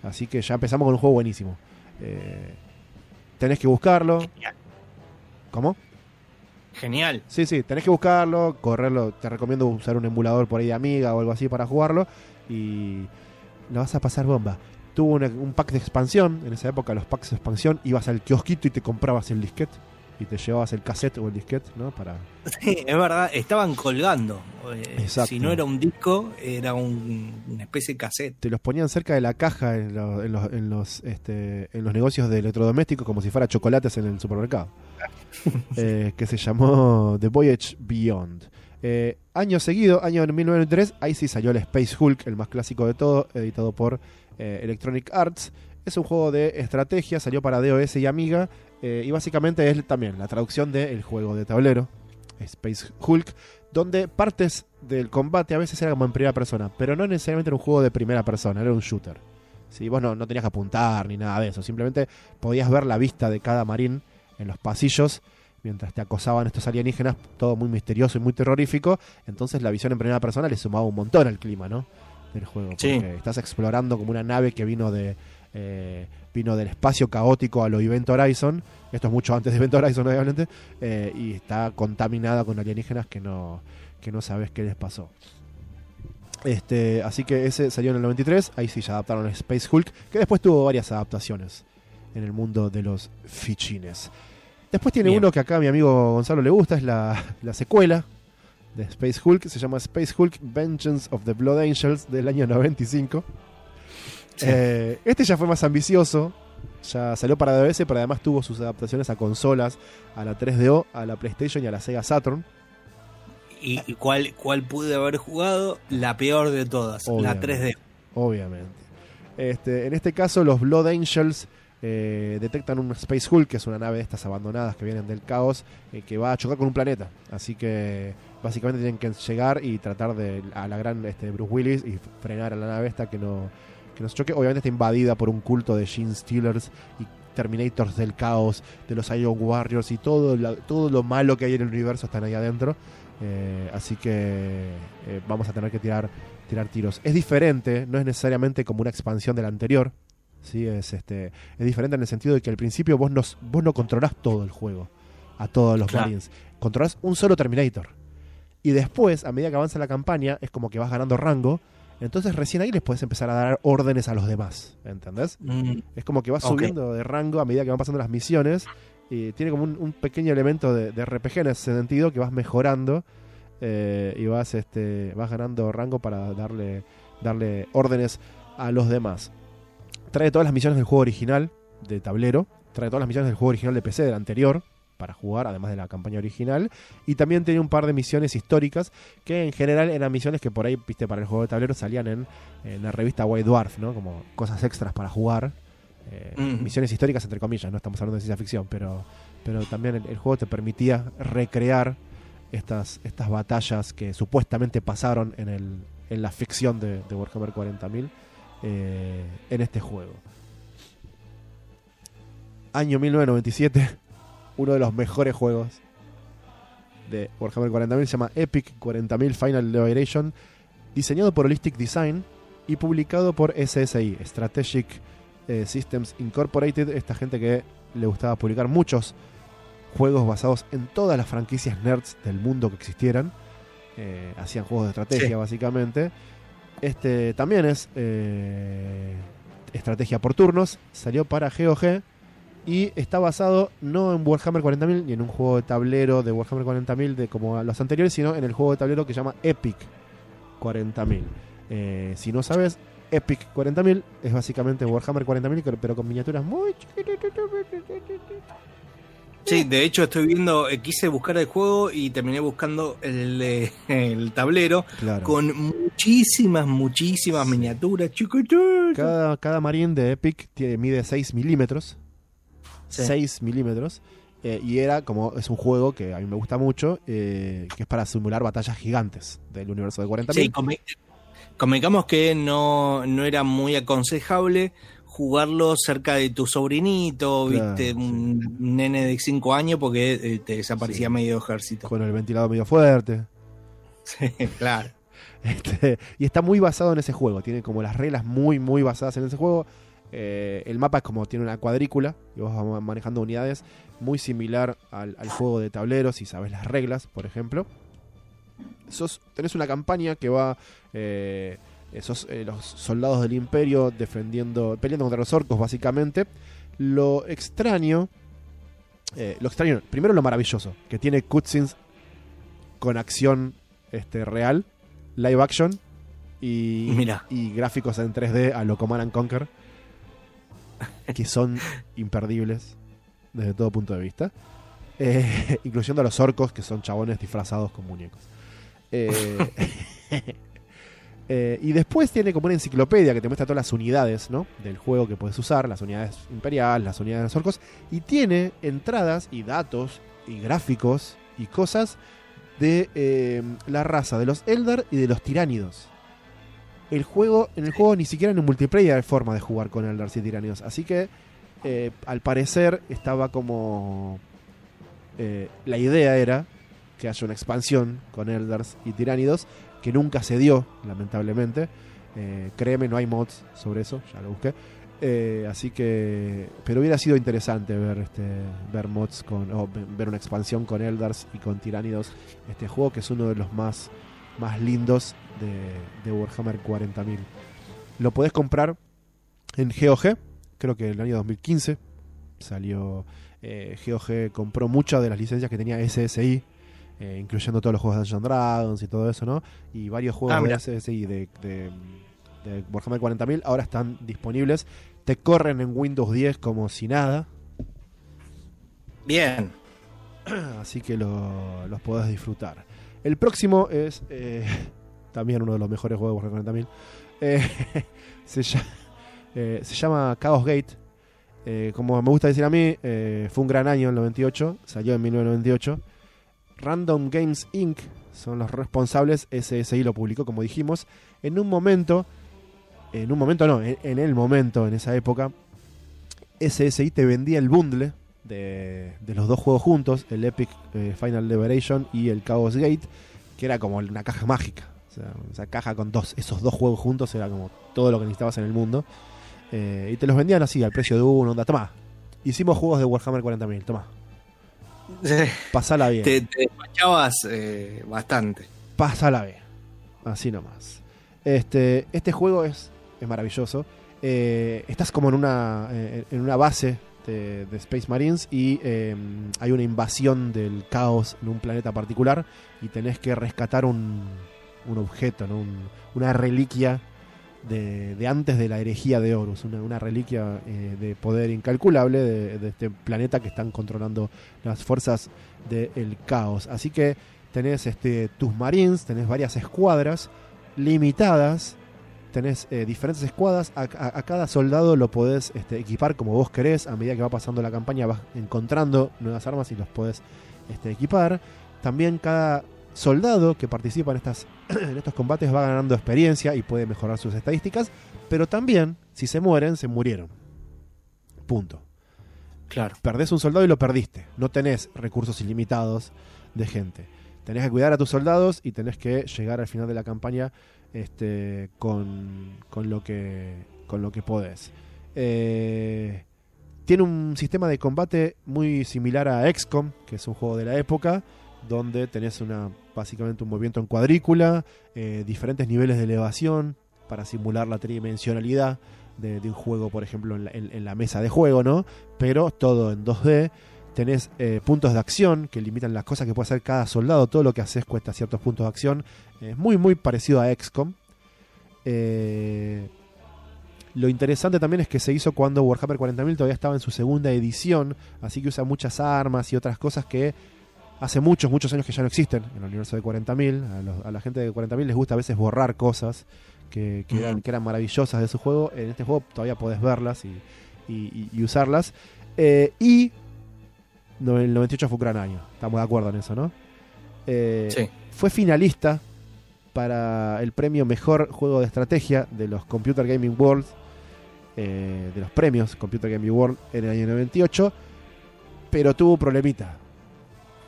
así que ya empezamos con un juego buenísimo. Eh, tenés que buscarlo. Genial. ¿Cómo? Genial. Sí, sí, tenés que buscarlo, correrlo. Te recomiendo usar un emulador por ahí de Amiga o algo así para jugarlo. Y la vas a pasar bomba. Tuvo una- un pack de expansión. En esa época, los packs de expansión, ibas al kiosquito y te comprabas el disquete. Y te llevabas el cassette o el disquete, ¿no? Para. Sí, es verdad, estaban colgando. Eh, Exacto. Si no era un disco, era un- una especie de cassette. Te los ponían cerca de la caja en, lo- en los, en, los, este, en los negocios de electrodomésticos como si fuera chocolates en el supermercado. <laughs> Eh, que se llamó The Voyage Beyond. Eh, año seguido, año 1993, ahí sí salió el Space Hulk, el más clásico de todo, editado por eh, Electronic Arts. Es un juego de estrategia, salió para DOS y Amiga, eh, y básicamente es también la traducción del juego de tablero, Space Hulk, donde partes del combate a veces era como en primera persona, pero no necesariamente era un juego de primera persona, era un shooter. Si vos no, no tenías que apuntar ni nada de eso, simplemente podías ver la vista de cada marín en los pasillos mientras te acosaban estos alienígenas, todo muy misterioso y muy terrorífico. Entonces la visión en primera persona le sumaba un montón al clima, ¿no? Del juego. Sí. Porque estás explorando como una nave que vino de eh, vino del espacio caótico a lo Event Horizon. Esto es mucho antes de Event Horizon, obviamente. eh, y está contaminada con alienígenas que no, que no sabes qué les pasó. Este, así que ese salió en el 93. Ahí sí ya adaptaron a Space Hulk, que después tuvo varias adaptaciones en el mundo de los fichines. Después tiene Bien. uno que acá a mi amigo Gonzalo le gusta, es la, la secuela de Space Hulk, se llama Space Hulk Vengeance of the Blood Angels del año 95. Sí. Eh, este ya fue más ambicioso, ya salió para DOS, pero además tuvo sus adaptaciones a consolas, a la 3DO, a la PlayStation y a la Sega Saturn. ¿Y, y cuál, cuál pude haber jugado? La peor de todas, Obviamente. la 3D. Obviamente. Este, en este caso, los Blood Angels eh, detectan un Space Hulk, que es una nave de estas abandonadas que vienen del caos, eh, que va a chocar con un planeta. Así que básicamente tienen que llegar y tratar de a la gran este, Bruce Willis y frenar a la nave esta que no, que no se choque. Obviamente está invadida por un culto de Gene Stealers y Terminators del caos, de los Iron Warriors y todo, la- todo lo malo que hay en el universo están ahí adentro. Eh, así que eh, vamos a tener que tirar tirar tiros. Es diferente, no es necesariamente como una expansión del anterior. ¿sí? Es, este, es diferente en el sentido de que al principio vos, nos, vos no controlás todo el juego, a todos los Claro. Marines. Controlás un solo Terminator. Y después, a medida que avanza la campaña, es como que vas ganando rango. Entonces recién ahí les puedes empezar a dar órdenes a los demás. ¿Entendés? Mm, Es como que vas subiendo de rango a medida que van pasando las misiones. Y tiene como un, un pequeño elemento de, de RPG en ese sentido que vas mejorando. eh, y vas este vas ganando rango para darle darle órdenes a los demás. Trae todas las misiones del juego original de tablero, trae todas las misiones del juego original de PC del anterior para jugar, además de la campaña original, y también tiene un par de misiones históricas que en general eran misiones que por ahí, viste, para el juego de tablero salían en, en la revista White Dwarf, ¿no? Como cosas extras para jugar. Eh, Mm. Misiones históricas entre comillas, no estamos hablando de ciencia ficción, pero, pero también el, el juego te permitía recrear estas, estas batallas que supuestamente pasaron en, el, en la ficción de, de Warhammer 40.000 eh, en este juego. Año 1997, uno de los mejores juegos de Warhammer 40.000 se llama Epic 40.000 Final Liberation, diseñado por Holistic Design y publicado por SSI, Strategic eh, Systems Incorporated, esta gente que le gustaba publicar muchos juegos basados en todas las franquicias nerds del mundo que existieran. Eh, hacían juegos de estrategia, Sí. básicamente. Este también es. eh, estrategia por turnos, salió para GOG y está basado no en Warhammer 40.000 ni en un juego de tablero de Warhammer 40.000 de como los anteriores, sino en el juego de tablero que se llama Epic 40.000. Eh, si no sabes, Epic 40.000 es básicamente Warhammer 40.000 pero con miniaturas muy. Sí, de hecho estoy viendo, eh, quise buscar el juego y terminé buscando el, eh, el tablero Claro. con muchísimas, muchísimas miniaturas. Cada, cada marín de Epic tiene, mide 6 milímetros. Sí. 6 milímetros. eh, y era como, es un juego que a mí me gusta mucho, eh, que es para simular batallas gigantes del universo de 40.000. Sí, convengamos que no, no era muy aconsejable jugarlo cerca de tu sobrinito, Claro, viste, sí. un nene de 5 años porque eh, te desaparecía Sí. medio ejército. Con el ventilador medio fuerte. <laughs> Sí, claro. <laughs> Este, y está muy basado en ese juego. Tiene como las reglas muy, muy basadas en ese juego. Eh, el mapa es como tiene una cuadrícula y vos vas manejando unidades muy similar al, al juego de tableros si sabes las reglas, por ejemplo. Sos, tenés una campaña que va. Eh, sos eh, los soldados del imperio defendiendo. peleando contra los orcos, básicamente. Lo extraño. eh, lo extraño, primero lo maravilloso, que tiene cutscenes con acción este, real, live action y, Mira. y gráficos en 3D a lo Command and Conquer, <laughs> que son imperdibles desde todo punto de vista, Eh, <laughs> incluyendo a los orcos, que son chabones disfrazados con muñecos. Eh, <laughs> eh, y después tiene como una enciclopedia que te muestra todas las unidades ¿no? del juego que puedes usar, las unidades imperiales, las unidades de los orcos, y tiene entradas y datos y gráficos y cosas de la raza de los Eldar y de los Tiránidos. El juego, en el juego ni siquiera en un multiplayer hay forma de jugar con Eldars y Tiránidos, así que eh, al parecer estaba como eh, la idea era que haya una expansión con Eldars y Tiránidos que nunca se dio, lamentablemente. Eh, créeme, no hay mods sobre eso, ya lo busqué. Eh, así que, pero hubiera sido interesante ver este, ver mods con, o ve- ver una expansión con Eldars y con Tiránidos. Este juego que es uno de los más, más lindos de, de Warhammer 40.000. Lo podés comprar en GOG, creo que en el año 2015 salió. eh, GOG compró muchas de las licencias que tenía SSI, eh, incluyendo todos los juegos de Dungeons Dragons y todo eso, ¿no? Y varios juegos Ah, de. SSI de, de, de Warhammer 40.000 ahora están disponibles. Te corren en Windows 10 como si nada, Bien. <clears throat> así que lo- los podés disfrutar. El próximo es eh, <laughs> también uno de los mejores juegos de Warhammer 40.000. Eh, <laughs> se, llama, eh, se llama Chaos Gate. Como me gusta decir a mí, fue un gran año el 98, salió en 1998. Random Games Inc. son los responsables, SSI lo publicó como dijimos, en un momento, en un momento no, en, en el momento, en esa época, SSI te vendía el bundle de, de los dos juegos juntos, el Epic eh, Final Liberation y el Chaos Gate, que era como una caja mágica. O sea, esa caja con dos, esos dos juegos juntos era como todo lo que necesitabas en el mundo. Eh, y te los vendían así, al precio de uno, onda, toma. Hicimos juegos de Warhammer 40.000, toma. <laughs> Pasala bien. Te, te despachabas eh, bastante. Pásala bien. Así nomás. Este, este juego es, es maravilloso. Eh, estás como en una, en una base de, de Space Marines y eh, hay una invasión del caos en un planeta particular y tenés que rescatar un, un objeto, ¿no? Un- una reliquia de, de antes de la herejía de Horus, una, una reliquia eh, de poder incalculable de, de este planeta que están controlando las fuerzas del caos. Así que tenés este, tus marines, tenés varias escuadras limitadas, tenés eh, diferentes escuadras, a, a- a cada soldado lo podés este, equipar como vos querés, a medida que va pasando la campaña vas encontrando nuevas armas y los podés este, equipar. También cada soldado que participa en, estas, <clears throat> en estos combates va ganando experiencia y puede mejorar sus estadísticas, pero también, si se mueren, se murieron. Punto Claro. perdés un soldado y lo perdiste. No tenés recursos ilimitados de gente. Tenés que cuidar a tus soldados y tenés que llegar al final de la campaña este, con, con lo que con lo que podés. Eh, tiene un sistema de combate muy similar a XCOM, que es un juego de la época, donde tenés una básicamente un movimiento en cuadrícula, eh, diferentes niveles de elevación para simular la tridimensionalidad de, un juego, por ejemplo, en la, en la mesa de juego, ¿no? Pero todo en 2D. Tenés eh, puntos de acción que limitan las cosas que puede hacer cada soldado. Todo lo que haces cuesta ciertos puntos de acción. Es muy, muy parecido a XCOM. Eh, lo interesante también es que se hizo cuando Warhammer 40.000 todavía estaba en su segunda edición, así que usa muchas armas y otras cosas que hace muchos, muchos años que ya no existen en el universo de 40.000. A, la gente de 40.000 les gusta a veces borrar cosas que, que eran, que eran maravillosas de su juego. En este juego todavía podés verlas y, y- usarlas. Eh, y el 98 fue un gran año, estamos de acuerdo en eso, ¿no? Eh, Sí. Fue finalista para el premio Mejor Juego de Estrategia de los Computer Gaming World, eh, de los premios Computer Gaming World en el año 98, pero tuvo un problemita.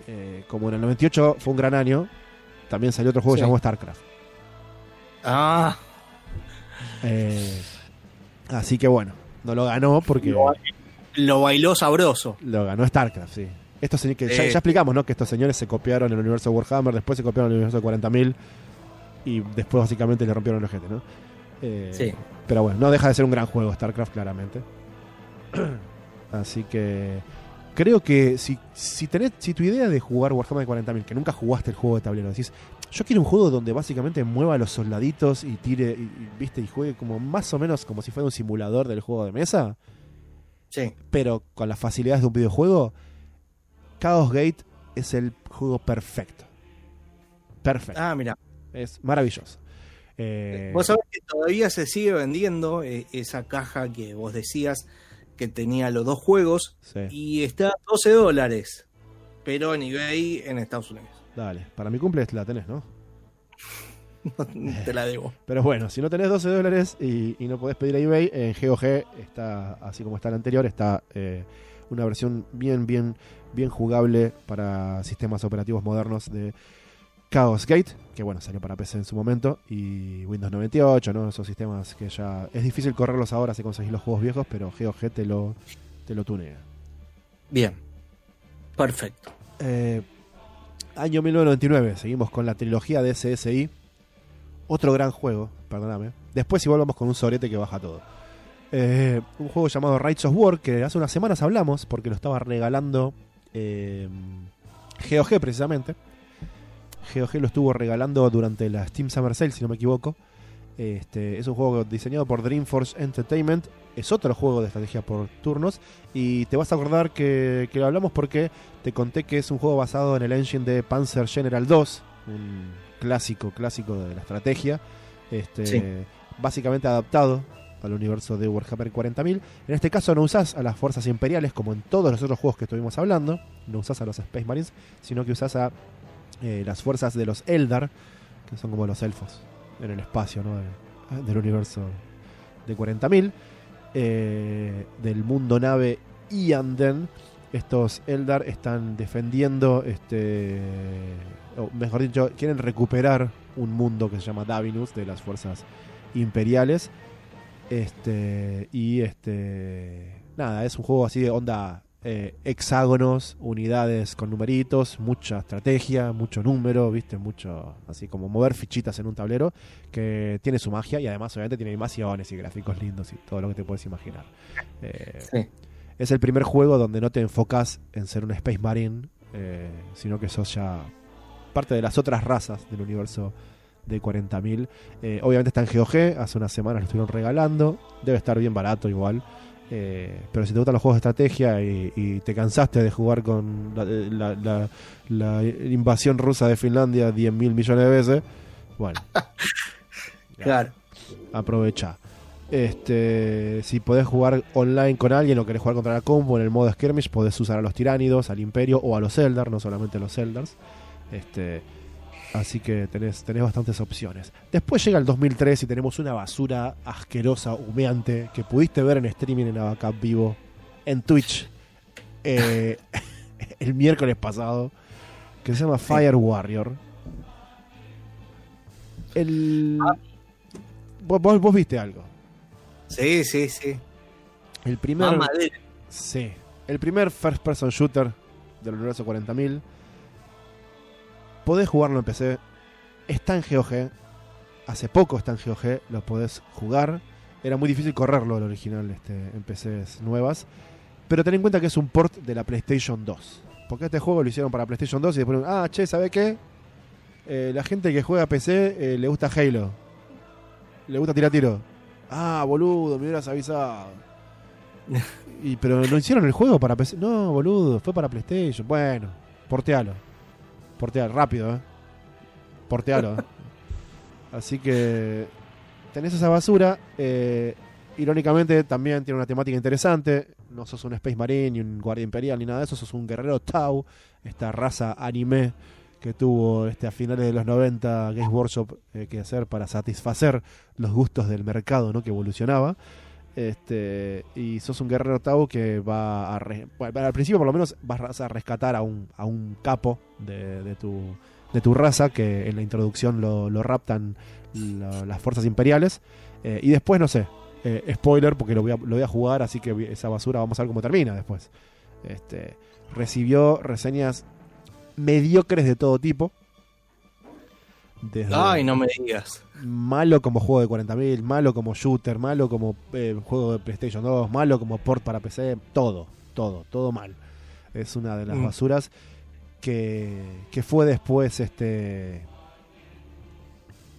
Eh, como en el 98 fue un gran año, también salió otro juego Sí. llamado StarCraft. Ah, Eh, así que bueno, no lo ganó porque Lo- lo bailó sabroso. lo ganó StarCraft, sí. Estos que ya, Eh. ya explicamos, ¿no? Que estos señores se copiaron en el universo de Warhammer, después se copiaron en el universo de 40.000 y después básicamente le rompieron el ojete, ¿no? Eh, Sí. Pero bueno, no deja de ser un gran juego StarCraft, claramente. <clears throat> Así que creo que si, si tenés, si tu idea de jugar Warhammer 40.000, que nunca jugaste el juego de tablero, decís, yo quiero un juego donde básicamente mueva a los soldaditos y tire, y, y, viste, y juegue como más o menos como si fuera un simulador del juego de mesa, Sí. pero con las facilidades de un videojuego, Chaos Gate es el juego perfecto. Perfecto. Ah, mira. Es maravilloso. Eh, Vos sabés que todavía se sigue vendiendo eh, esa caja que vos decías que tenía los dos juegos sí, y está a 12 dólares, pero en eBay en Estados Unidos. dale. Para mi cumple la tenés, ¿no? <laughs> Te la debo. Pero bueno, si no tenés 12 dólares y, y no podés pedir a eBay, en GOG está, así como está el anterior, está eh, una versión bien, bien, bien jugable para sistemas operativos modernos de Chaos Gate, que bueno, salió para PC en su momento, y Windows 98, ¿no? Esos sistemas que ya es difícil correrlos ahora si conseguís los juegos viejos, pero GOG te lo, te lo tunea. Bien. Perfecto. Eh, año 1999, seguimos con la trilogía de SSI. Otro gran juego, perdóname. Después si volvamos con un sobrete que baja todo. Eh, un juego llamado Rights of War, que hace unas semanas hablamos, porque lo estaba regalando eh, GOG precisamente. GOG lo estuvo regalando durante la Steam Summer Sale, si no me equivoco. Este, es un juego diseñado por Dreamforce Entertainment. Es otro juego de estrategia por turnos. Y te vas a acordar que, que lo hablamos porque te conté que es un juego basado en el engine de Panzer General 2, un clásico, clásico de la estrategia. Este, Sí. Básicamente adaptado al universo de Warhammer 40.000. En este caso no usás a las fuerzas imperiales como en todos los otros juegos que estuvimos hablando. No usás a los Space Marines, sino que usás a eh, las fuerzas de los Eldar, que son como los elfos en el espacio ¿no? De- del universo de 40.000. eh, del mundo nave Ianden. Estos Eldar están defendiendo, este, o mejor dicho, quieren recuperar un mundo que se llama Davinus de las fuerzas imperiales. Este, y este, nada, es un juego así de onda eh, hexágonos, unidades con numeritos, mucha estrategia, mucho número, viste, mucho así como mover fichitas en un tablero que tiene su magia y además obviamente tiene animaciones y gráficos lindos y todo lo que te puedes imaginar. Eh, Sí. es el primer juego donde no te enfocas en ser un Space Marine, eh, sino que sos ya parte de las otras razas del universo de 40.000. Eh, obviamente está en GOG, hace unas semanas lo estuvieron regalando, debe estar bien barato igual. Eh, pero si te gustan los juegos de estrategia y, y te cansaste de jugar con la, la- la- la invasión rusa de Finlandia 10 mil millones de veces, bueno, <laughs> Claro. aprovecha. Este, si podés jugar online con alguien o querés jugar contra la combo en el modo skirmish, podés usar a los tiránidos, al imperio o a los Eldar, no solamente a los Eldars. Este, así que tenés, tenés bastantes opciones. Después llega el 2003 y tenemos una basura asquerosa, humeante, que pudiste ver en streaming en Abacap vivo, en Twitch, eh, <laughs> el miércoles pasado, que se llama Fire Warrior. El... Vos, vos- vos viste algo. Sí, sí, sí. El primer, sí, el primer first person shooter del universo 40.000. Podés jugarlo en PC. Está en GOG. Hace poco está en GOG. Lo podés jugar. era muy difícil correrlo el original este, en PCs nuevas. Pero ten en cuenta que es un port de la PlayStation 2. Porque este juego lo hicieron para PlayStation 2 y después, ah, che, ¿sabe qué? Eh, la gente que juega PC eh, le gusta Halo. Le gusta tirar tiro. Ah, boludo, me hubieras avisado. <laughs> y, pero no hicieron el juego para PC. No, boludo, fue para PlayStation. Bueno, portealo. Portealo, rápido, ¿eh? Portealo. <laughs> Así que tenés esa basura. Eh, irónicamente, también tiene una temática interesante. No sos un Space Marine, ni un Guardia Imperial, ni nada de eso. Sos un guerrero Tau, esta raza anime que tuvo este, a finales de los 90 Games Workshop eh, que hacer para satisfacer los gustos del mercado ¿no? que evolucionaba. Este, y sos un guerrero Tau que va a. al principio, por lo menos, vas a rescatar a un, a un capo de, de, tu, de tu raza que en la introducción lo, lo raptan las fuerzas imperiales. Eh, y después, no sé, eh, spoiler, porque lo voy, a, lo voy a jugar, así que esa basura vamos a ver cómo termina después. Este, recibió reseñas mediocres de todo tipo. Desde Ay, no me digas. Malo como juego de 40.000, malo como shooter, malo como eh, juego de PlayStation 2, malo como port para PC, todo, todo, todo mal. Es una de las mm. basuras que, que fue después este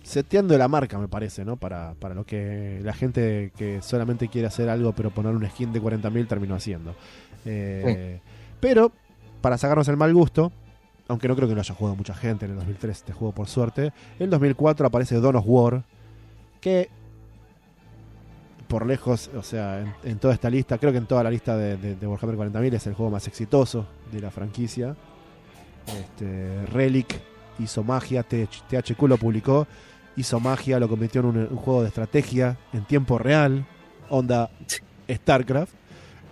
seteando la marca, me parece, ¿no? Para, para lo que la gente que solamente quiere hacer algo pero poner un skin de 40.000 terminó haciendo. Eh, pero, para sacarnos el mal gusto, aunque no creo que lo haya jugado mucha gente en el 2003 este juego por suerte, en el 2004 aparece Dawn of War, que por lejos, o sea, en, toda esta lista, creo que en toda la lista de, Warhammer 40.000 es el juego más exitoso de la franquicia. Este, Relic hizo magia, THQ lo publicó, hizo magia, lo convirtió en un, juego de estrategia en tiempo real, onda StarCraft,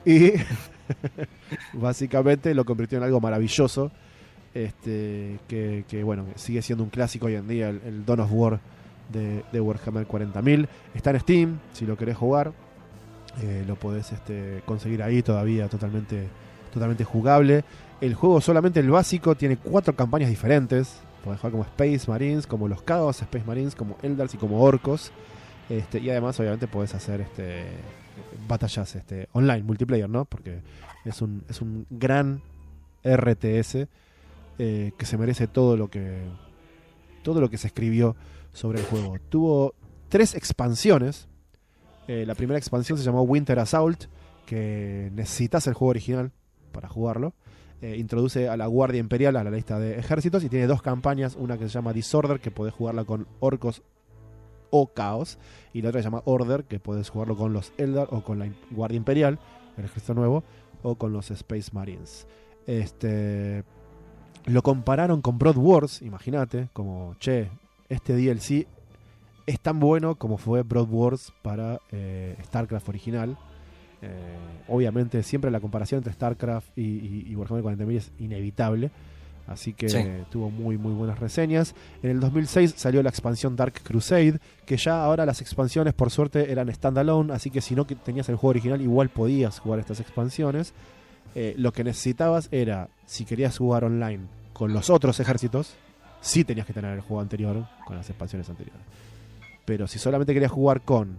y <laughs> básicamente lo convirtió en algo maravilloso este, que, bueno, sigue siendo un clásico hoy en día, el, Dawn of War de, Warhammer 40.000. Está en Steam, si lo querés jugar, eh, lo podés este, conseguir ahí todavía totalmente, totalmente jugable. El juego solamente el básico tiene cuatro campañas diferentes. Podés jugar como Space Marines, como los Chaos Space Marines, como Eldars y como Orcos. Este, y además, obviamente, podés hacer este, batallas online, multiplayer, ¿no? Porque es un, es un gran RTS eh, que se merece todo lo que todo lo que se escribió sobre el juego. Tuvo tres expansiones. Eh, la primera expansión se llamó Winter Assault, que necesitas el juego original para jugarlo. Eh, introduce a la Guardia Imperial a la lista de ejércitos y tiene dos campañas, una que se llama Disorder, que podés jugarla con orcos o caos, y la otra se llama Order, que puedes jugarlo con los Eldar o con la Guardia Imperial, el ejército nuevo, o con los Space Marines. Este, lo compararon con Broad Wars, imagínate, como, che, este DLC es tan bueno como fue Broad Wars para eh, StarCraft original. Eh, obviamente siempre la comparación entre StarCraft y, Warhammer 40.000 es inevitable. Así que tuvo muy muy buenas reseñas. En el 2006 salió la expansión Dark Crusade, que ya ahora las expansiones por suerte eran standalone, así que si no tenías el juego original igual podías jugar estas expansiones. Eh, lo que necesitabas era, si querías jugar online con los otros ejércitos, sí tenías que tener el juego anterior con las expansiones anteriores. Pero si solamente querías jugar con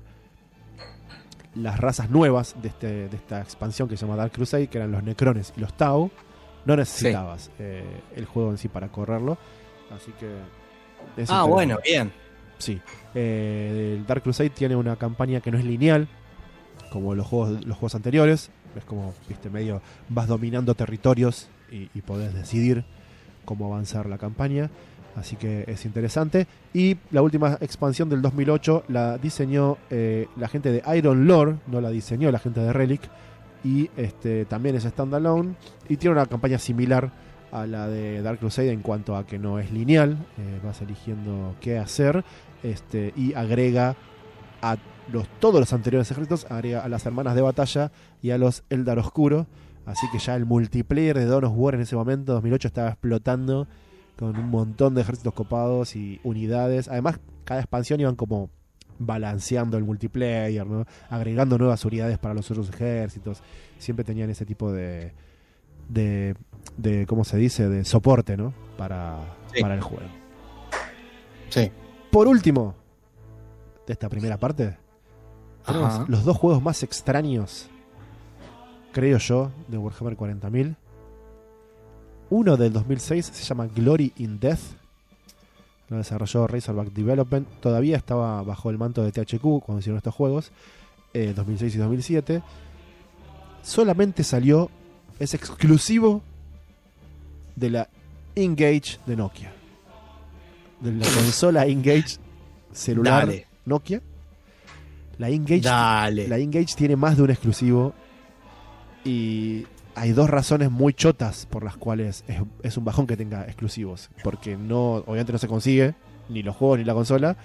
las razas nuevas de, este, de esta expansión que se llama Dark Crusade, que eran los Necrones y los Tau, no necesitabas eh, el juego en sí para correrlo. Así que. Ah, bueno, bien. Sí. Eh, el Dark Crusade tiene una campaña que no es lineal, como los juegos, los juegos anteriores es como, viste, medio vas dominando territorios y, podés decidir cómo avanzar la campaña. Así que es interesante. Y la última expansión del 2008 la diseñó eh, la gente de Iron Lore, no la diseñó la gente de Relic. Y este, también es standalone. Y tiene una campaña similar a la de Dark Crusade en cuanto a que no es lineal. Eh, vas eligiendo qué hacer. Este, y agrega a los, todos los anteriores ejércitos, a las hermanas de batalla y a los Eldar Oscuro. Así que ya el multiplayer de Dawn of War en ese momento, 2008, estaba explotando con un montón de ejércitos copados y unidades. Además, cada expansión iban como balanceando el multiplayer, ¿no? agregando nuevas unidades para los otros ejércitos. Siempre tenían ese tipo de, de, de ¿cómo se dice?, de soporte ¿no? para, para el juego. Sí. Por último, de esta primera parte, tenemos los dos juegos más extraños, creo yo, de Warhammer 40.000. Uno del 2006 se llama Glory in Death. Lo desarrolló Razorback Development. Todavía estaba bajo el manto de THQ cuando hicieron estos juegos. eh, 2006 y 2007. Solamente salió, es exclusivo de la Engage de Nokia. De la <laughs> consola Engage celular Dale. Nokia. La Engage, Dale. la Engage tiene más de un exclusivo. Y hay dos razones muy chotas por las cuales es, es un bajón que tenga exclusivos. Porque no, obviamente no se consigue, ni los juegos ni la consola.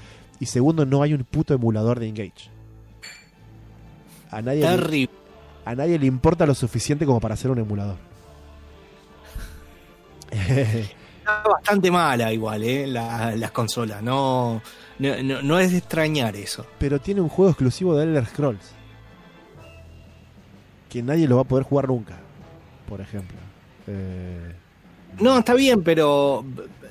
Y segundo, no hay un puto emulador de Engage. A nadie, le, a nadie le importa lo suficiente como para hacer un emulador. <laughs> Está bastante mala igual, ¿eh? La- las consolas. No, no, no- no es de extrañar eso. Pero tiene un juego exclusivo de Elder Scrolls. Que nadie lo va a poder jugar nunca. Por ejemplo. Eh, No, está bien, pero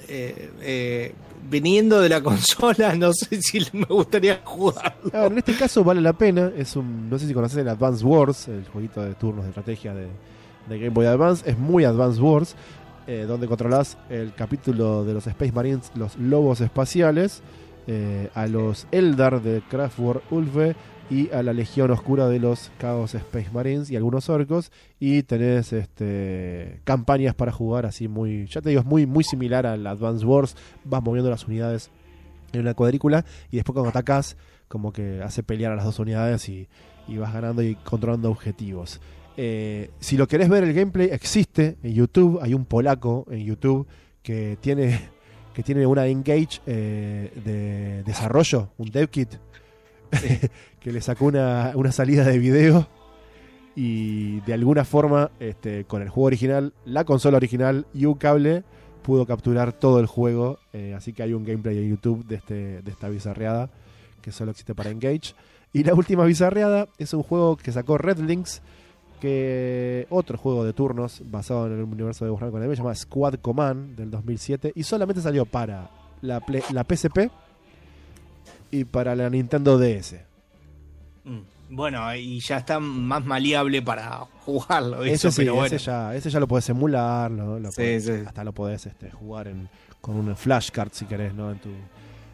eh, eh, viniendo de la <laughs> consola, no sé si me gustaría jugarlo. Ver, en este caso vale la pena. Es un. No sé si conoces el Advance Wars, el jueguito de turnos de estrategia de, de Game Boy Advance. Es muy Advance Wars. eh, donde controlas el capítulo de los Space Marines, los lobos espaciales. a los Eldar de Kraftwerk Ulve. Y a la Legión Oscura de los Chaos Space Marines y algunos orcos. Y tenés este campañas para jugar así muy. Ya te digo, es muy, muy similar al Advance Wars. Vas moviendo las unidades en una cuadrícula. Y después cuando atacas como que hace pelear a las dos unidades y, y vas ganando y controlando objetivos. Eh, si lo querés ver el gameplay, existe en YouTube. Hay un polaco en YouTube que tiene, que tiene una engage eh, de desarrollo, un dev kit, <laughs> que le sacó una, una salida de video y de alguna forma este, con el juego original, la consola original y un cable pudo capturar todo el juego. eh, así que hay un gameplay en YouTube de, este, de esta bizarreada que solo existe para Engage. Y la última bizarreada es un juego que sacó Red Links, que otro juego de turnos basado en el universo de Warhammer 40.000, se llama Squad Command del 2007 y solamente salió para la, la PSP y para la Nintendo DS. Mm. Bueno, y ya está más maleable para jugarlo. Eso, Ese sí, pero bueno. ese, ya, ese ya lo podés emular, ¿no? Lo Sí, podés- sí. hasta lo podés este, jugar en, con un flashcard si querés, ¿no? En tu,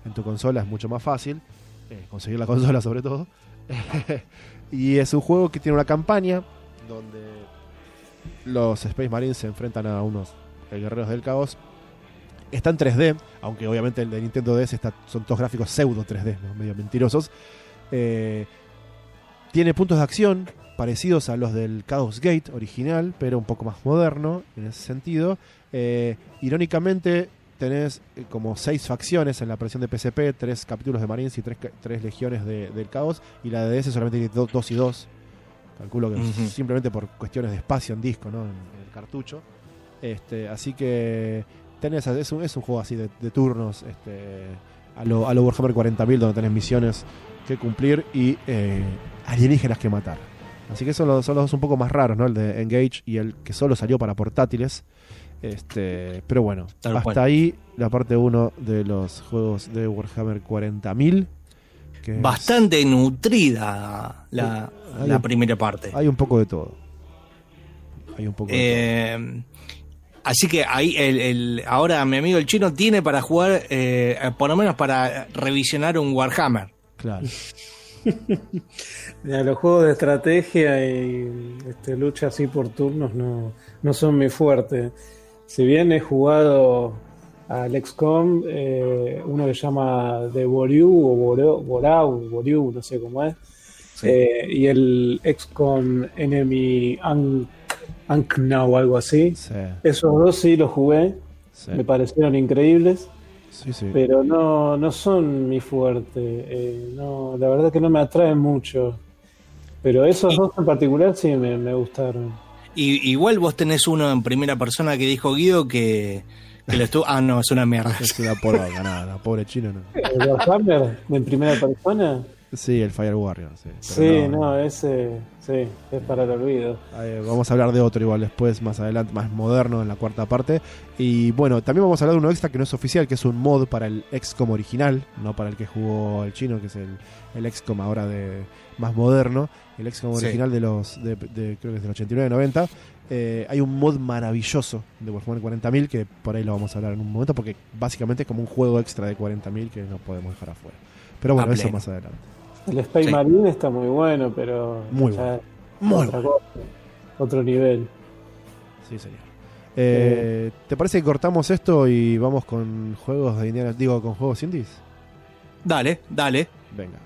en tu consola es mucho más fácil, eh, conseguir la <laughs> consola sobre todo. <laughs> y es un juego que tiene una campaña donde los Space Marines se enfrentan a unos eh, guerreros del caos. Está en 3D, aunque obviamente el de Nintendo DS está, son todos gráficos pseudo 3D, ¿no? medio mentirosos. Eh, tiene puntos de acción parecidos a los del Chaos Gate original, pero un poco más moderno en ese sentido. Eh, irónicamente, tenés eh, como seis facciones en la versión de PSP, tres capítulos de Marines y tres, tres legiones de- del Caos, y la de DS solamente tiene do- dos y dos. Calculo que Ujú. simplemente por cuestiones de espacio en disco, ¿no? En, en el cartucho. Este, así que tenés, es un, es un juego así de, de turnos, este, a lo, a lo Warhammer 40.000, donde tenés misiones que cumplir y eh, alienígenas que matar. Así que son los, son los dos un poco más raros, ¿no? El de Engage y el que solo salió para portátiles. Este, pero bueno, Tal hasta cual. ahí la parte 1 de los juegos de Warhammer 40.000. que es- Bastante nutrida la, la un- primera parte. Hay un poco de todo. Hay un poco de Eh, así que ahí el, el- ahora mi amigo el chino tiene para jugar, eh, por lo menos para revisionar un Warhammer. Claro. <laughs> Mira, los juegos de estrategia y este, lucha así por turnos no, no son mi fuerte. Si bien he jugado al XCOM, eh, uno que se llama The Boryu o Borau, Borau, Boryu, no sé cómo es, Sí. eh, y el XCOM Enemy Ankh Ankh-Now o algo así. Sí, Esos dos sí los jugué, sí, me parecieron increíbles. sí, sí. pero no, no son mi fuerte. eh, no, la verdad que no me atraen mucho. Pero esos dos en particular sí me, me gustaron. Y, igual vos tenés uno en primera persona que dijo Guido que, que lo estuvo. Ah, no, es una mierda. Es una poronga, nada, no, pobre chino no. ¿El Warhammer en primera persona? Sí, el Fire Warrior. Sí, sí no, ese sí, es para el olvido. vamos a hablar de otro igual después, más adelante, más moderno en la cuarta parte. Y bueno, también vamos a hablar de uno extra que no es oficial, que es un mod para el XCOM original, no para el que jugó el chino, que es el, el XCOM ahora de más moderno. El XCOM original de los, de, creo que es del 89-90. Eh, hay un mod maravilloso de Warhammer 40.000 que por ahí lo vamos a hablar en un momento porque básicamente es como un juego extra de 40.000 que no podemos dejar afuera. Pero bueno, eso más adelante. El Space Marine está muy bueno, pero muy bueno. Muy otro nivel. Sí, señor. Eh, ¿Te parece que cortamos esto y vamos con juegos de Indiana, digo, con juegos indies? Dale, dale. Venga.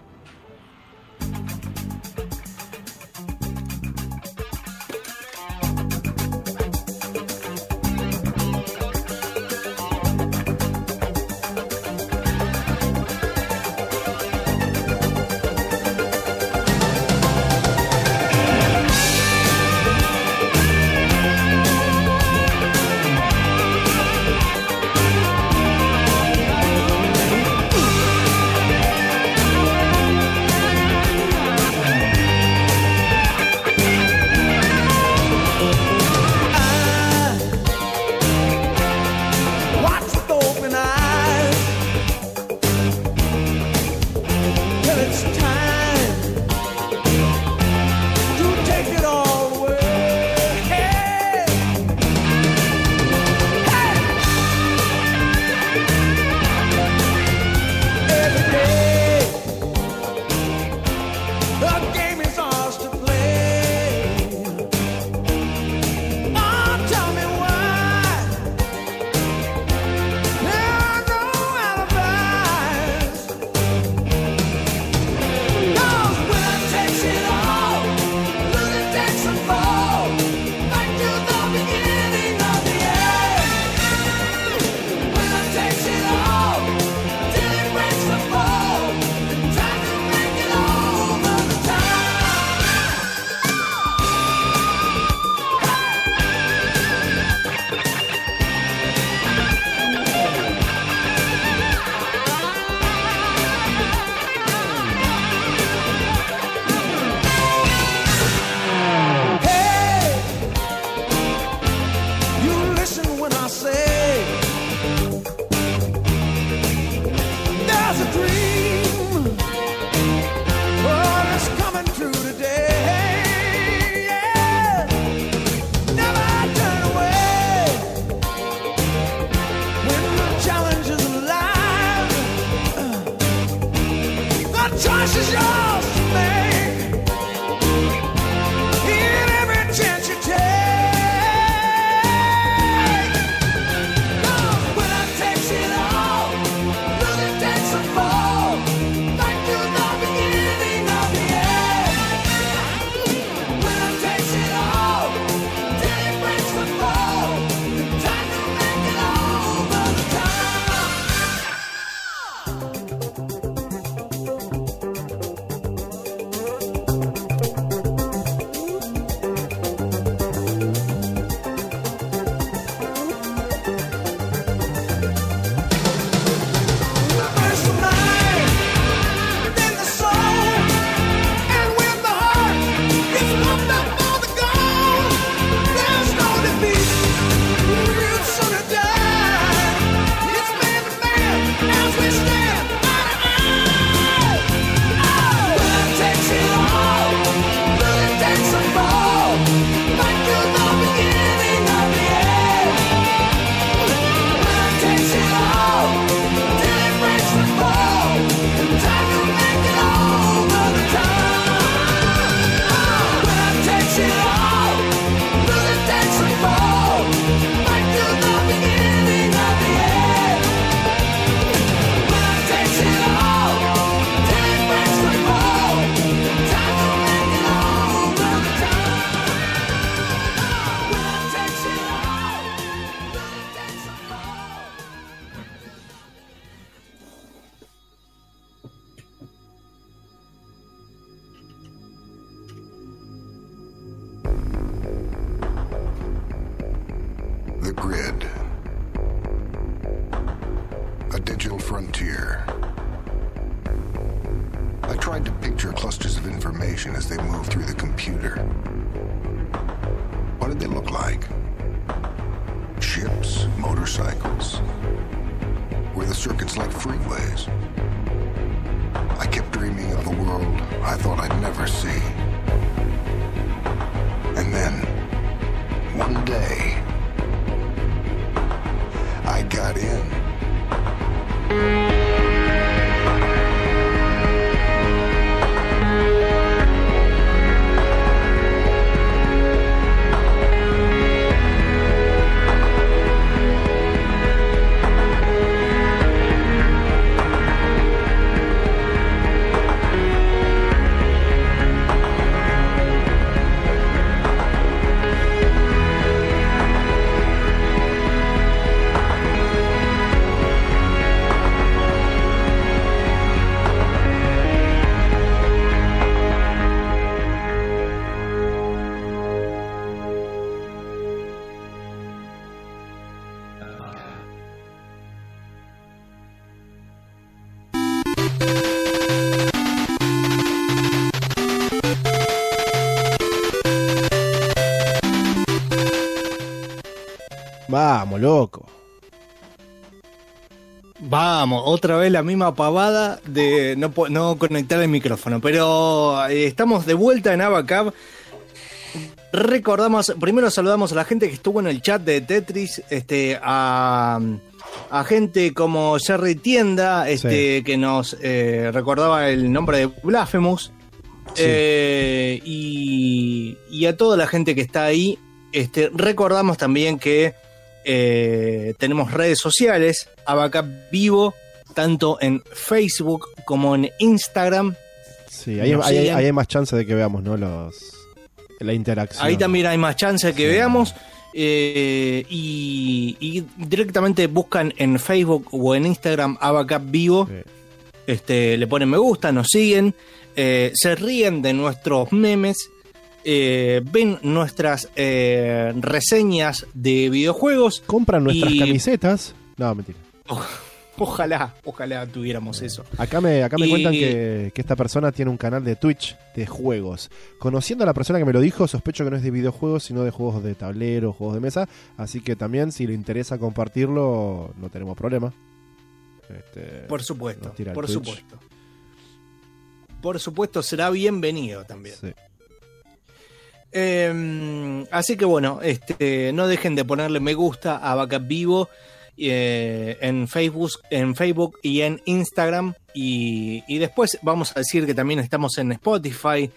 Vamos, loco. Vamos, otra vez la misma pavada de no, conectar el micrófono. Pero eh, estamos de vuelta en Abacab. Recordamos, primero saludamos a la gente que estuvo en el chat de Tetris, este, a, a gente como Jerry Tienda, este, que nos eh, recordaba el nombre de Blasphemous. Sí. Eh, y, y a toda la gente que está ahí, este, recordamos también que eh, tenemos redes sociales, Abacap Vivo, tanto en Facebook como en Instagram. Sí, ahí, ahí hay más chance de que veamos, ¿no? Los, la interacción. Ahí también hay más chance que Sí. veamos. eh, y, y directamente buscan en Facebook o en Instagram Abacap Vivo. Sí. Este, le ponen me gusta, nos siguen, eh, se ríen de nuestros memes, eh, ven nuestras eh, reseñas de videojuegos. Compran nuestras Y- camisetas. No, mentira. Ojalá, ojalá tuviéramos eso. Acá me, acá me Y- cuentan que, que esta persona tiene un canal de Twitch de juegos. Conociendo a la persona que me lo dijo, sospecho que no es de videojuegos, sino de juegos de tablero, juegos de mesa. Así que también, si le interesa compartirlo, no tenemos problema. Este, Por supuesto, por Twitch. supuesto. Por supuesto, será bienvenido también. sí. Eh, así que bueno, este, no dejen de ponerle me gusta a Backup Vivo eh, en Facebook, en Facebook y en Instagram. Y, y después vamos a decir que también estamos en Spotify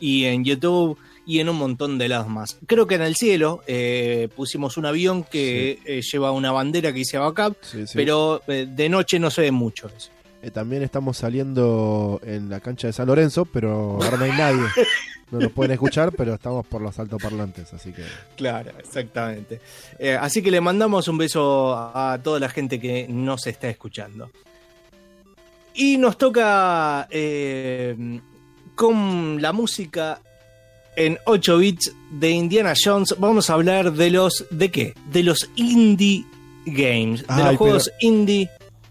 y en YouTube y en un montón de lados más. Creo que en el cielo eh, pusimos un avión que eh, lleva una bandera que dice Backup, Sí, sí. pero eh, de noche no se ve mucho eso. Eh, también estamos saliendo en la cancha de San Lorenzo, pero ahora no hay nadie. <laughs> No nos pueden escuchar, pero estamos por los altoparlantes, así que Claro, exactamente. Eh, así que le mandamos un beso a, toda la gente que nos está escuchando. Y nos toca eh, con la música en 8 bits de Indiana Jones. Vamos a hablar de los. ¿De qué? De los indie games. De Ay, los juegos indie.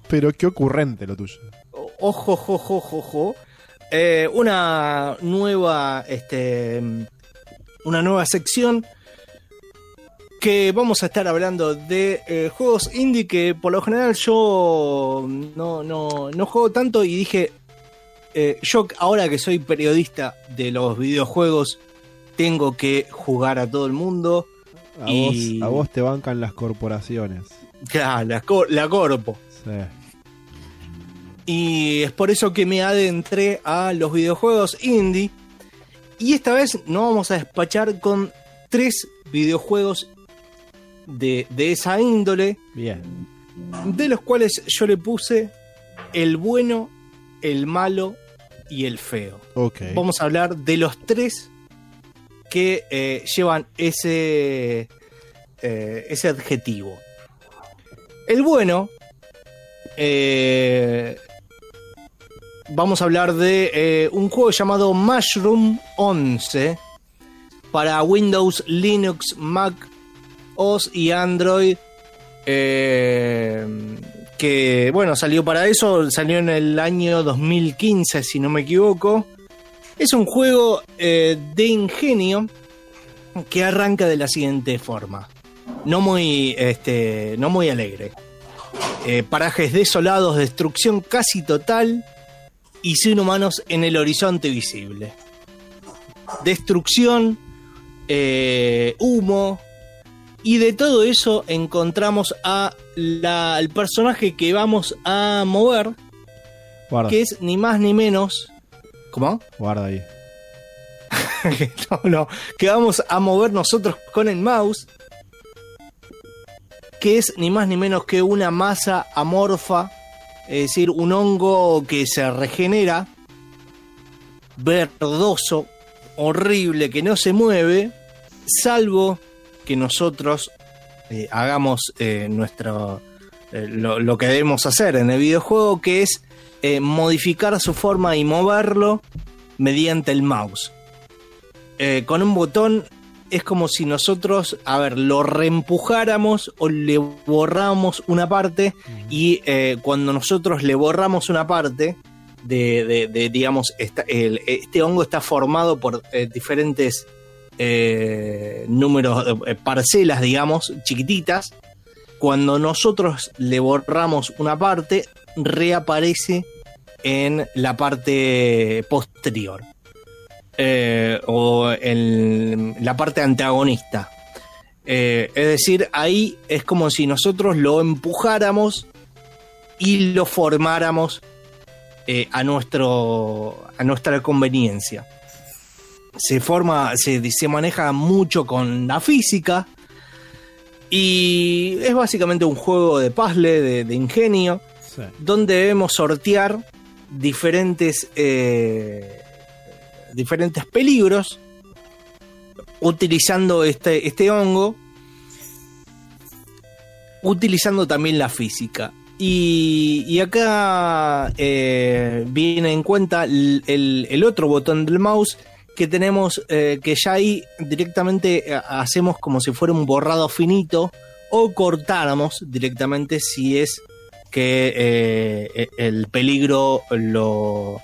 Pero qué ocurrente lo tuyo. Ojo, ojo, ojo, ojo. Eh, una nueva. Este. Una nueva sección. Que vamos a estar hablando de eh, juegos indie que por lo general yo no, no, no juego tanto y dije. eh, yo ahora que soy periodista de los videojuegos tengo que jugar a todo el mundo. A, Y- vos, a vos te bancan las corporaciones. Claro, la, cor- la corpo. Sí. Y es por eso que me adentré a los videojuegos indie. Y esta vez nos vamos a despachar con tres videojuegos de, de esa índole, Bien. de los cuales yo le puse el bueno, el malo y el feo. Ok. Vamos a hablar de los tres que eh, llevan ese, eh, ese adjetivo. El bueno, eh, vamos a hablar de eh, un juego llamado Mushroom 11 para Windows, Linux, Mac OS y Android. eh, que bueno, salió para eso, salió en el año 2015, si no me equivoco. Es un juego eh, de ingenio que arranca de la siguiente forma. No muy, este, no muy alegre. Parajes desolados, destrucción casi total y sin humanos en el horizonte visible. Destrucción, eh, humo, y de todo eso encontramos a la, al personaje que vamos a mover, Guarda, que es ni más ni menos... ¿Cómo? guarda ahí. <laughs> no, no, que vamos a mover nosotros con el mouse, que es ni más ni menos que una masa amorfa, es decir, un hongo que se regenera, verdoso, horrible, que no se mueve, salvo que nosotros eh, hagamos eh, nuestro eh, lo, que debemos hacer en el videojuego, que es modificar su forma y moverlo mediante el mouse. Con un botón es como si nosotros, a ver, lo reempujáramos o le borramos una parte y eh, cuando nosotros le borramos una parte de, de- de, digamos, esta- el- este hongo está formado por eh, diferentes eh, números, parcelas, digamos, chiquititas. Cuando nosotros le borramos una parte, reaparece en la parte posterior. Eh, o la parte antagonista. Eh, es decir, ahí es como si nosotros lo empujáramos y lo formáramos eh, a, nuestro, a nuestra conveniencia. Se forma, se, se maneja mucho con la física y es básicamente un juego de puzzle, de, de ingenio, Sí. donde debemos sortear diferentes, eh, diferentes peligros utilizando este, este hongo, utilizando también la física. Y, acá eh, viene en cuenta el, el- otro botón del mouse que tenemos, eh, que ya ahí directamente eh, hacemos como si fuera un borrado finito o cortáramos directamente si es que el peligro lo,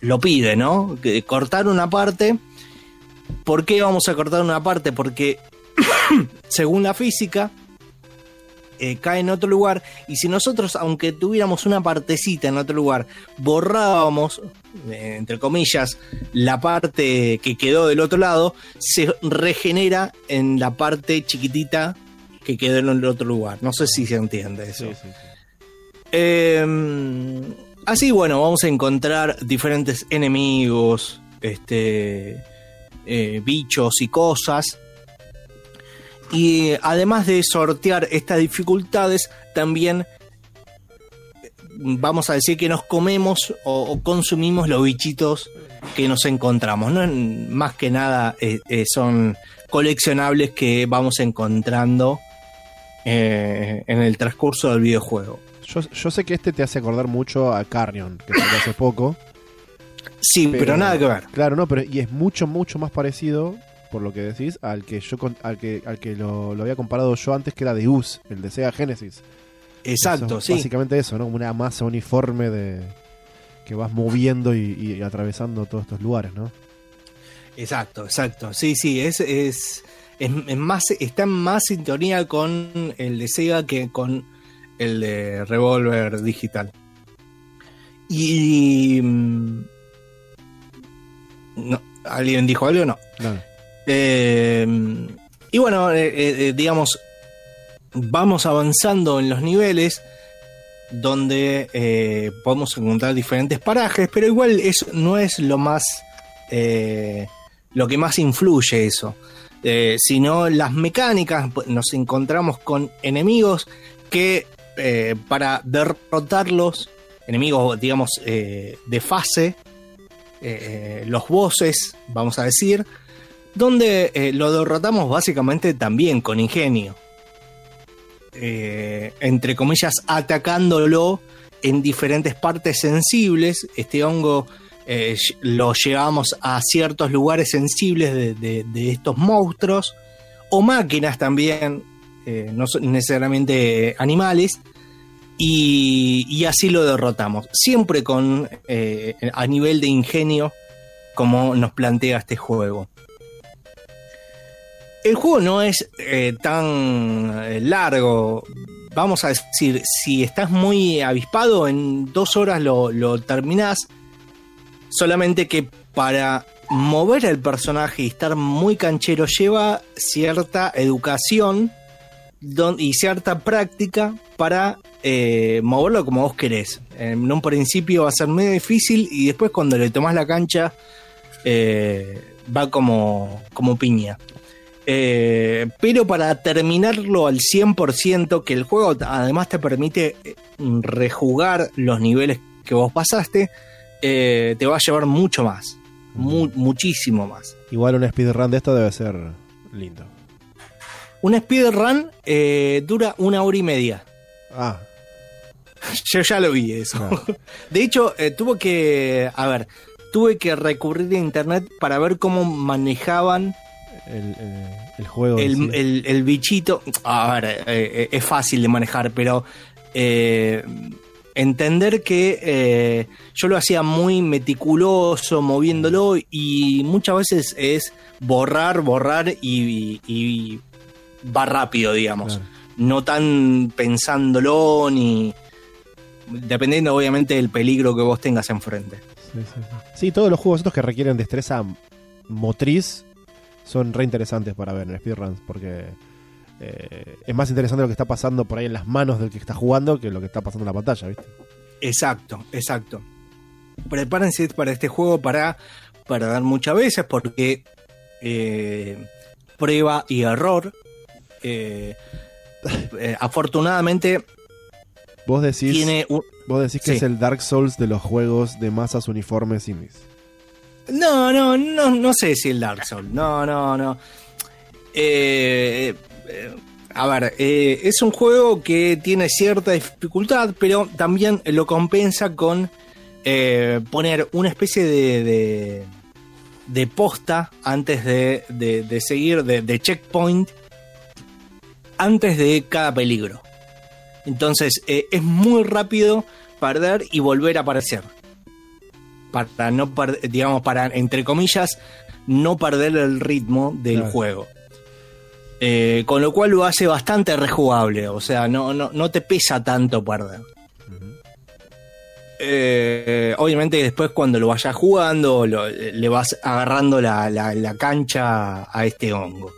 lo pide, ¿no? Que cortar una parte. ¿Por qué vamos a cortar una parte? Porque <coughs> según la física eh, cae en otro lugar y si nosotros, aunque tuviéramos una partecita en otro lugar, borrábamos, eh, entre comillas, la parte que quedó del otro lado, se regenera en la parte chiquitita que quedó en el otro lugar. No sé si se entiende eso. Sí, sí, sí. Eh, así, bueno, vamos a encontrar diferentes enemigos, este, eh, bichos y cosas. Y además de sortear estas dificultades, también vamos a decir que nos comemos o, consumimos los bichitos que nos encontramos. ¿no? Más que nada eh, eh, son coleccionables que vamos encontrando en el transcurso del videojuego. Yo, yo sé que este te hace acordar mucho a Carrion, que salió hace poco. Sí, pero, nada que ver. Claro, no, pero y es mucho, mucho más parecido, por lo que decís, al que yo al que, al que lo, lo había comparado yo antes, que era de US, el de Sega Genesis. Exacto, Eso, sí. Básicamente eso, ¿no? Una masa uniforme de que vas moviendo y, y atravesando todos estos lugares, ¿no? Exacto, exacto. Sí, sí, es, es, es, es más, está en más sintonía con el de Sega que con el de Revolver Digital. Y. mm, No, ¿Alguien dijo algo? No. No, Eh, y bueno, eh, eh, digamos, vamos avanzando en los niveles donde podemos encontrar diferentes parajes, pero igual eso no es lo más, lo que más influye eso, sino las mecánicas, pues, nos encontramos con enemigos que eh, para derrotarlos, enemigos digamos eh, de fase, eh, los bosses, vamos a decir, donde eh, lo derrotamos básicamente también con ingenio. Eh, entre comillas, atacándolo en diferentes partes sensibles. Este hongo eh, lo llevamos a ciertos lugares sensibles de- de estos monstruos, o máquinas también, eh, no necesariamente animales, Y, y así lo derrotamos. Siempre con eh, a nivel de ingenio, como nos plantea este juego. El juego no es eh, tan eh, largo. Vamos a decir, si estás muy avispado, en dos horas lo, lo terminás. Solamente que para mover el personaje y estar muy canchero lleva cierta educación y cierta práctica para eh, moverlo como vos querés. En un principio va a ser medio difícil y después cuando le tomás la cancha eh, va como, como piña. Eh, pero para terminarlo al 100%, que el juego además te permite rejugar los niveles que vos pasaste, te va a llevar mucho más. Mu- muchísimo más. Igual un speedrun de esto debe ser lindo. Un speedrun eh, dura una hora y media. Ah, <laughs> Yo ya lo vi eso. <laughs> De hecho, eh, tuve que. A ver, tuve que recurrir a internet para ver cómo manejaban el, el- el juego. el, sí. el- el bichito. A ver, eh, eh, es fácil de manejar, pero. eh, entender que eh, yo lo hacía muy meticuloso, moviéndolo, y muchas veces es borrar, borrar y, y va rápido, digamos. Claro. No tan pensándolo ni. Dependiendo, obviamente, del peligro que vos tengas enfrente. Sí, sí, sí. Sí, todos los juegos estos que requieren destreza motriz son re interesantes para ver en speedruns porque eh, es más interesante lo que está pasando por ahí en las manos del que está jugando que lo que está pasando en la pantalla, ¿viste? Exacto, exacto. Prepárense para este juego para, para dar muchas veces porque eh, prueba y error. Eh, eh, afortunadamente Vos decís, tiene un... vos decís que Sí. es el Dark Souls de los juegos de masas uniformes indies. No, no, no, no sé si el Dark Souls. No, no, no. Eh, a ver, es un juego que tiene cierta dificultad, pero también lo compensa con poner una especie de, de, de posta antes de, de- de seguir, de, de checkpoint, antes de cada peligro. Entonces eh, es muy rápido perder y volver a aparecer para no per- digamos para entre comillas no perder el ritmo del Claro. juego Eh, con lo cual lo hace bastante rejugable o sea no, no, no te pesa tanto perder Eh, obviamente después cuando lo vayas jugando lo- le vas agarrando la, la- la cancha a este hongo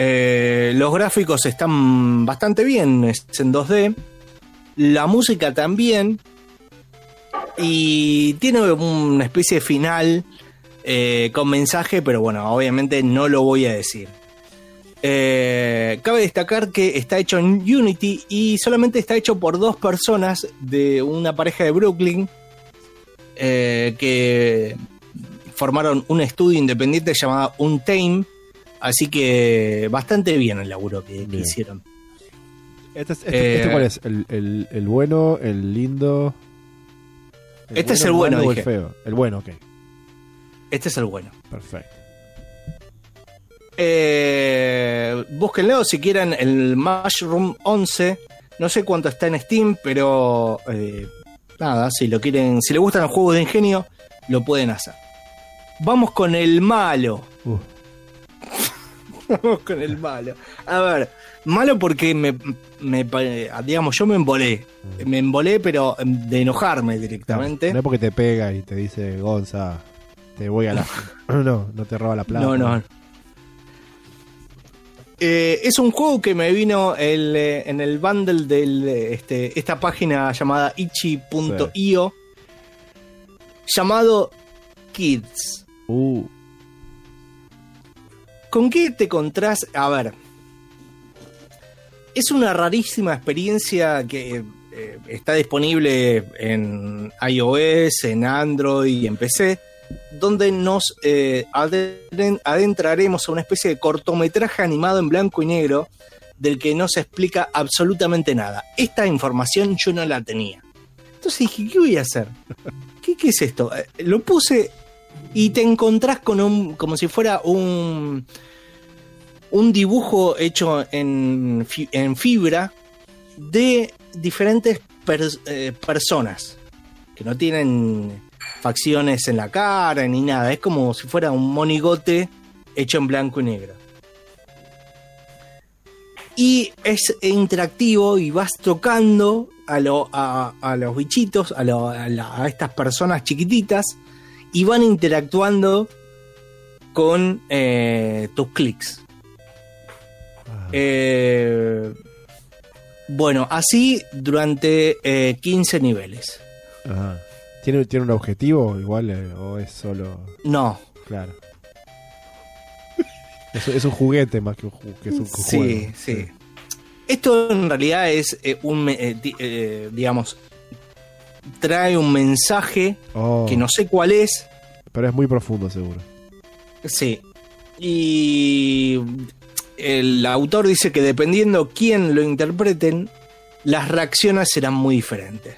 Eh, los gráficos están bastante bien es en 2D la música también y tiene una especie de final eh, con mensaje, pero bueno, obviamente no lo voy a decir. Eh, cabe destacar que está hecho en Unity y solamente está hecho por dos personas de una pareja de Brooklyn que formaron un estudio independiente llamado Untame. Así que bastante bien el laburo que, hicieron. Este, es- este- Eh, este cuál es? ¿El, el- el bueno, el lindo? Este es el bueno, o el dije. feo? El bueno, ok. Este es el bueno. Perfecto. Eh, búsquenlo si quieren el Mushroom 11. No sé cuánto está en Steam, pero eh, nada, si lo quieren, si les gustan los juegos de ingenio, lo pueden hacer. Vamos con el malo. Uh, Vamos <laughs> con el malo. A ver, malo porque me, digamos, yo me embolé. Me embolé, pero de enojarme directamente. No es porque te pega y te dice Gonza, te voy a la. <laughs> <laughs> No, no te roba la plata. No, no. Eh, es un juego que me vino el, eh, en el bundle de este, esta página llamada ichi.io llamado Kids. Uh, ¿Con qué te encontrás? A ver. Es una rarísima experiencia que eh, está disponible en iOS, en Android y en PC, donde nos eh, adentraremos a una especie de cortometraje animado en blanco y negro del que no se explica absolutamente nada. Esta información yo no la tenía. Entonces dije, ¿qué voy a hacer? ¿Qué, es esto? Eh, Lo puse y te encontrás con un. como si fuera un. un dibujo hecho en, en fibra de diferentes eh, personas que no tienen facciones en la cara ni nada. Es como si fuera un monigote hecho en blanco y negro. Y es interactivo y vas tocando a, a- los bichitos, a la- a estas personas chiquititas, y van interactuando con eh, tus clics. Ah, Eh, bueno, así durante eh, 15 niveles. ajá. ¿Tiene, ¿Tiene un objetivo igual eh, o es solo... No, Claro. <laughs> Es, es un juguete más que un, ju- que es un sí, juego. sí. Esto en realidad es eh, un, eh, digamos, trae un mensaje Oh, que no sé cuál es, Pero es muy profundo seguro. sí. Y el autor dice que dependiendo quién lo interpreten, las reacciones serán muy diferentes.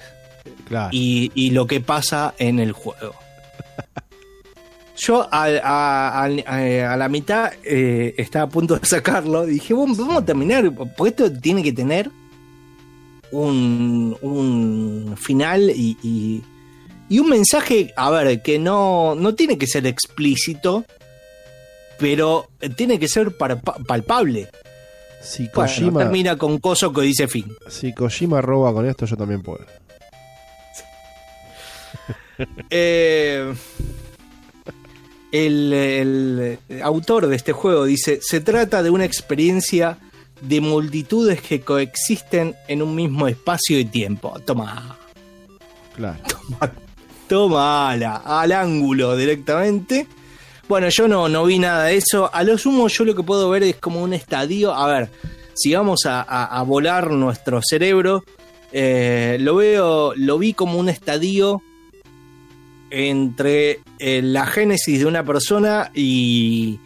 Claro. y, y lo que pasa en el juego. <laughs> Yo a, a- a- a la mitad eh, estaba a punto de sacarlo. Dije, "Vamos- vamos a terminar, porque esto tiene que tener un, un final y, y- y un mensaje, a ver, que no, no tiene que ser explícito, pero tiene que ser palpa- palpable. Si Bueno, Kojima, termina con coso que dice fin. si Kojima roba con esto, yo también puedo. <laughs> Eh, el, el autor de este juego dice, se trata de una experiencia de multitudes que coexisten en un mismo espacio y tiempo. Toma, Claro. toma al ángulo directamente. Bueno, yo no, no vi nada de eso. A lo sumo yo lo que puedo ver es como un estadio. A ver, si vamos a, a- a volar nuestro cerebro, eh, lo veo, lo vi como un estadio entre eh, la génesis de una persona y,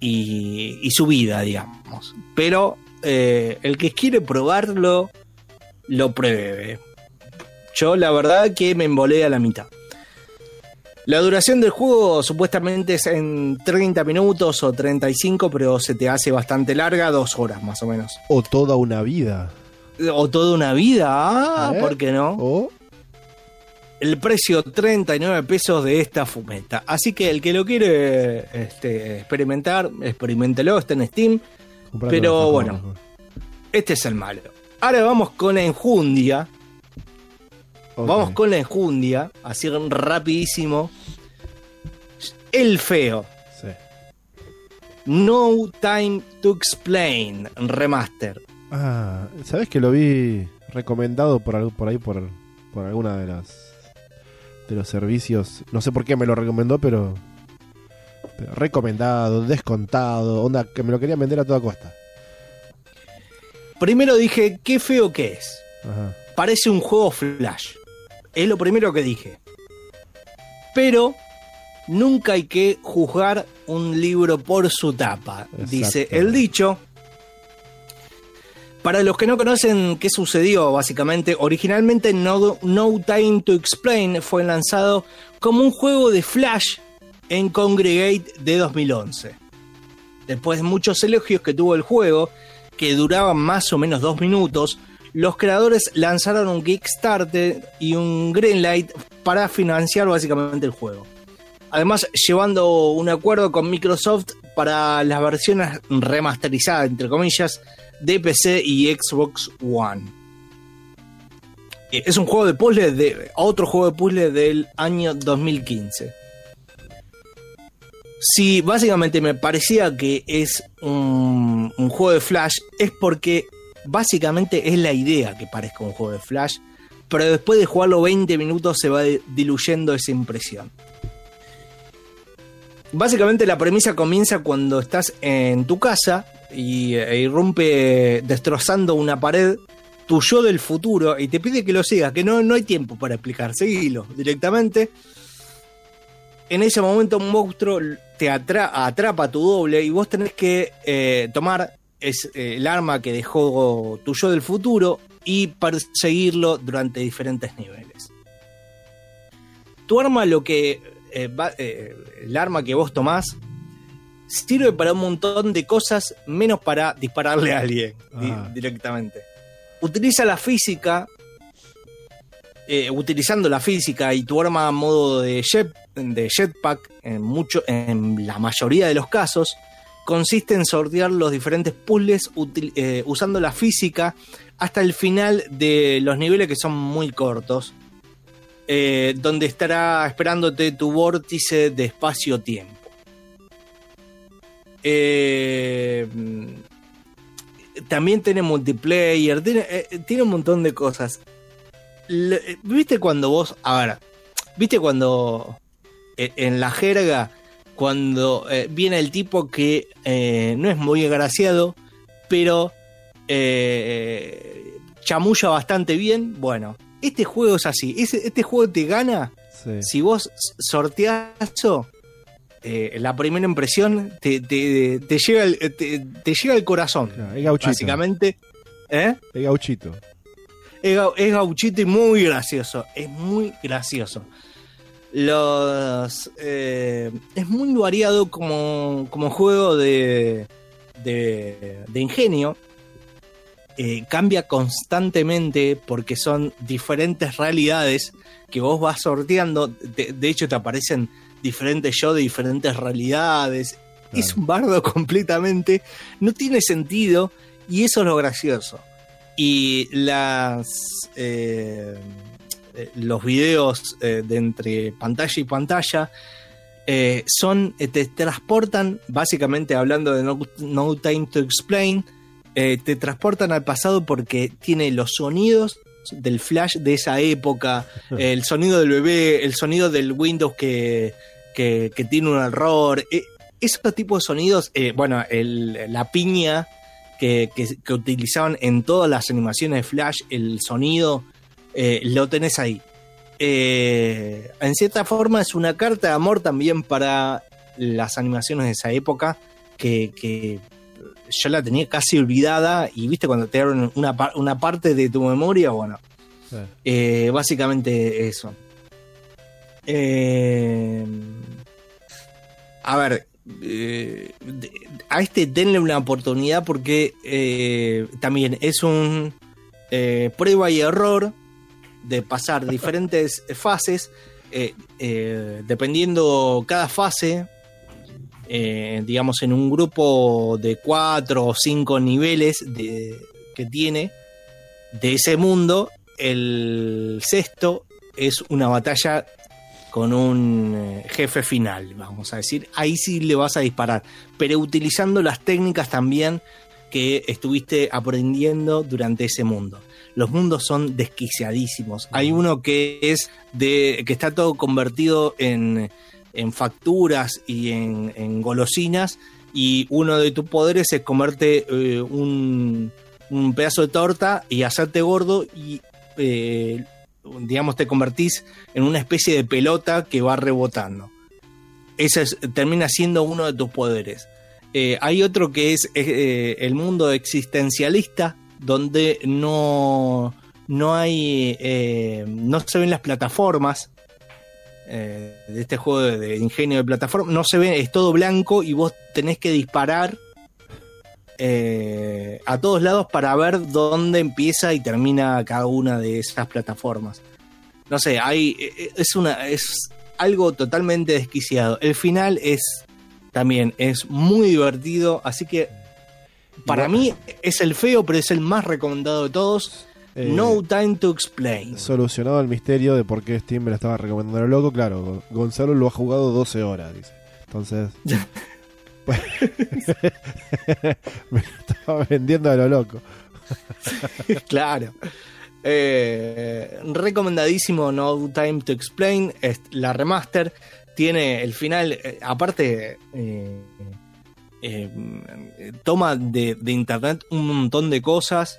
y, y su vida, digamos. Pero eh, el que quiere probarlo, lo pruebe. Yo la verdad que me embolé a la mitad. La duración del juego supuestamente es en 30 minutos o 35, pero se te hace bastante larga, dos horas más o menos. O toda una vida. O toda una vida, ah. ¿por qué no? O El precio 39 pesos de esta fumeta. Así que el que lo quiere este, experimentar, experimentelo, está en Steam. Pero bueno. mejor. Este es el malo. Ahora vamos con la enjundia. Vamos con la enjundia, así rapidísimo. El feo. Sí. No Time to Explain Remaster. Ah, ¿sabes que lo vi recomendado por, por ahí por, por alguna de las de los servicios? No sé por qué me lo recomendó, pero, pero recomendado, descontado, onda que me lo querían vender a toda costa. Primero dije, qué feo que es. Ajá. Parece un juego flash. Es lo primero que dije. Pero nunca hay que juzgar un libro por su tapa. Dice el dicho. Para los que no conocen qué sucedió, básicamente, originalmente No, no Time to Explain fue lanzado como un juego de Flash en Congregate de 2011. Después de muchos elogios que tuvo el juego, que duraban más o menos dos minutos, los creadores lanzaron un Kickstarter y un Greenlight para financiar básicamente el juego. Además, llevando un acuerdo con Microsoft para las versiones remasterizadas, entre comillas, de PC y Xbox One. Eh, Es un juego de puzzle de otro juego de puzzle del año 2015. Si básicamente me parecía que es un, juego de Flash, es porque básicamente es la idea que parezca un juego de Flash, pero después de jugarlo 20 minutos se va diluyendo esa impresión. Básicamente la premisa comienza cuando estás en tu casa y e irrumpe destrozando una pared tu yo del futuro y te pide que lo sigas, que no, no hay tiempo para explicar, seguilo directamente. En ese momento un monstruo te atra- atrapa a tu doble y vos tenés que eh, tomar es, eh, el arma que dejó tu yo del futuro y perseguirlo durante diferentes niveles. Tu arma lo que eh, va- el arma que vos tomás sirve para un montón de cosas menos para dispararle a alguien di- Ah. directamente. utiliza la física, eh, utilizando la física y tu arma a modo de, jet, de jetpack, en, mucho, en la mayoría de los casos, consiste en sortear los diferentes puzzles eh, usando la física hasta el final de los niveles que son muy cortos, eh, donde estará esperándote tu vórtice de espacio-tiempo. Eh, también tiene multiplayer, tiene, tiene un montón de cosas. Le- eh, ¿Viste cuando vos, a ver, viste cuando eh, en la jerga, cuando eh, viene el tipo que eh, no es muy agraciado, pero chamulla bastante bien? Bueno, este juego es así. Ese- este juego te gana Sí. si vos sorteás eso, eh, la primera impresión te, te- te llega, al- te, te llega al corazón. Claro, es gauchito. Básicamente, ¿eh? Es gauchito. Es, gau- es gauchito y muy gracioso. Es muy gracioso. Los. eh, es muy variado como, como juego de, de, de ingenio. Eh, cambia constantemente porque son diferentes realidades que vos vas sorteando. De, de hecho, te aparecen diferentes yo de diferentes realidades. Es un bardo <laughs> completamente. No tiene sentido. Y eso es lo gracioso y las eh, eh, los videos eh, de entre pantalla y pantalla son te transportan básicamente hablando de no, No Time to Explain te transportan al pasado porque tiene los sonidos del flash de esa época <laughs> el sonido del bebé el sonido del Windows que, que, que tiene un error esos tipos de sonidos eh, bueno el- la piña que, que- que utilizaban en todas las animaciones de Flash, el sonido, eh, lo tenés ahí. Eh, en cierta forma es una carta de amor también para las animaciones de esa época, que, que yo la tenía casi olvidada y viste cuando te dieron una, par- una parte de tu memoria, bueno, Sí. eh, básicamente eso. Eh, a ver, eh, a este denle una oportunidad porque eh, también es un eh, prueba y error de pasar diferentes <laughs> fases, dependiendo cada fase, digamos en un grupo de cuatro o cinco niveles de, que tiene de ese mundo, el sexto es una batalla con un eh, jefe final, vamos a decir. Ahí sí le vas a disparar, pero utilizando las técnicas también que estuviste aprendiendo durante ese mundo. Los mundos son desquiciadísimos. Hay uno que es de que está todo convertido en, en facturas y en, en golosinas y uno de tus poderes es comerte eh, un, un pedazo de torta y hacerte gordo y eh, digamos te convertís en una especie de pelota que va rebotando. Ese es- termina siendo uno de tus poderes. Eh, hay otro que es eh, el mundo existencialista, donde no, no hay. eh, no se ven las plataformas de este juego de, de ingenio de plataforma. No se ve, es todo blanco y vos tenés que disparar eh, a todos lados para ver dónde empieza y termina cada una de esas plataformas. No sé, hay, eh, es una es algo totalmente desquiciado. El final es también es muy divertido, así que para mí es el feo, pero es el más recomendado de todos. Eh, no Time to Explain. Solucionado el misterio de por qué Steam me lo estaba recomendando a lo loco, claro, Gonzalo lo ha jugado 12 horas, dice. Entonces. <laughs> me lo estaba vendiendo a lo loco. <laughs> claro. Eh, recomendadísimo No Time to Explain. la remaster tiene el final. eh, aparte, eh, toma de, internet un montón de cosas,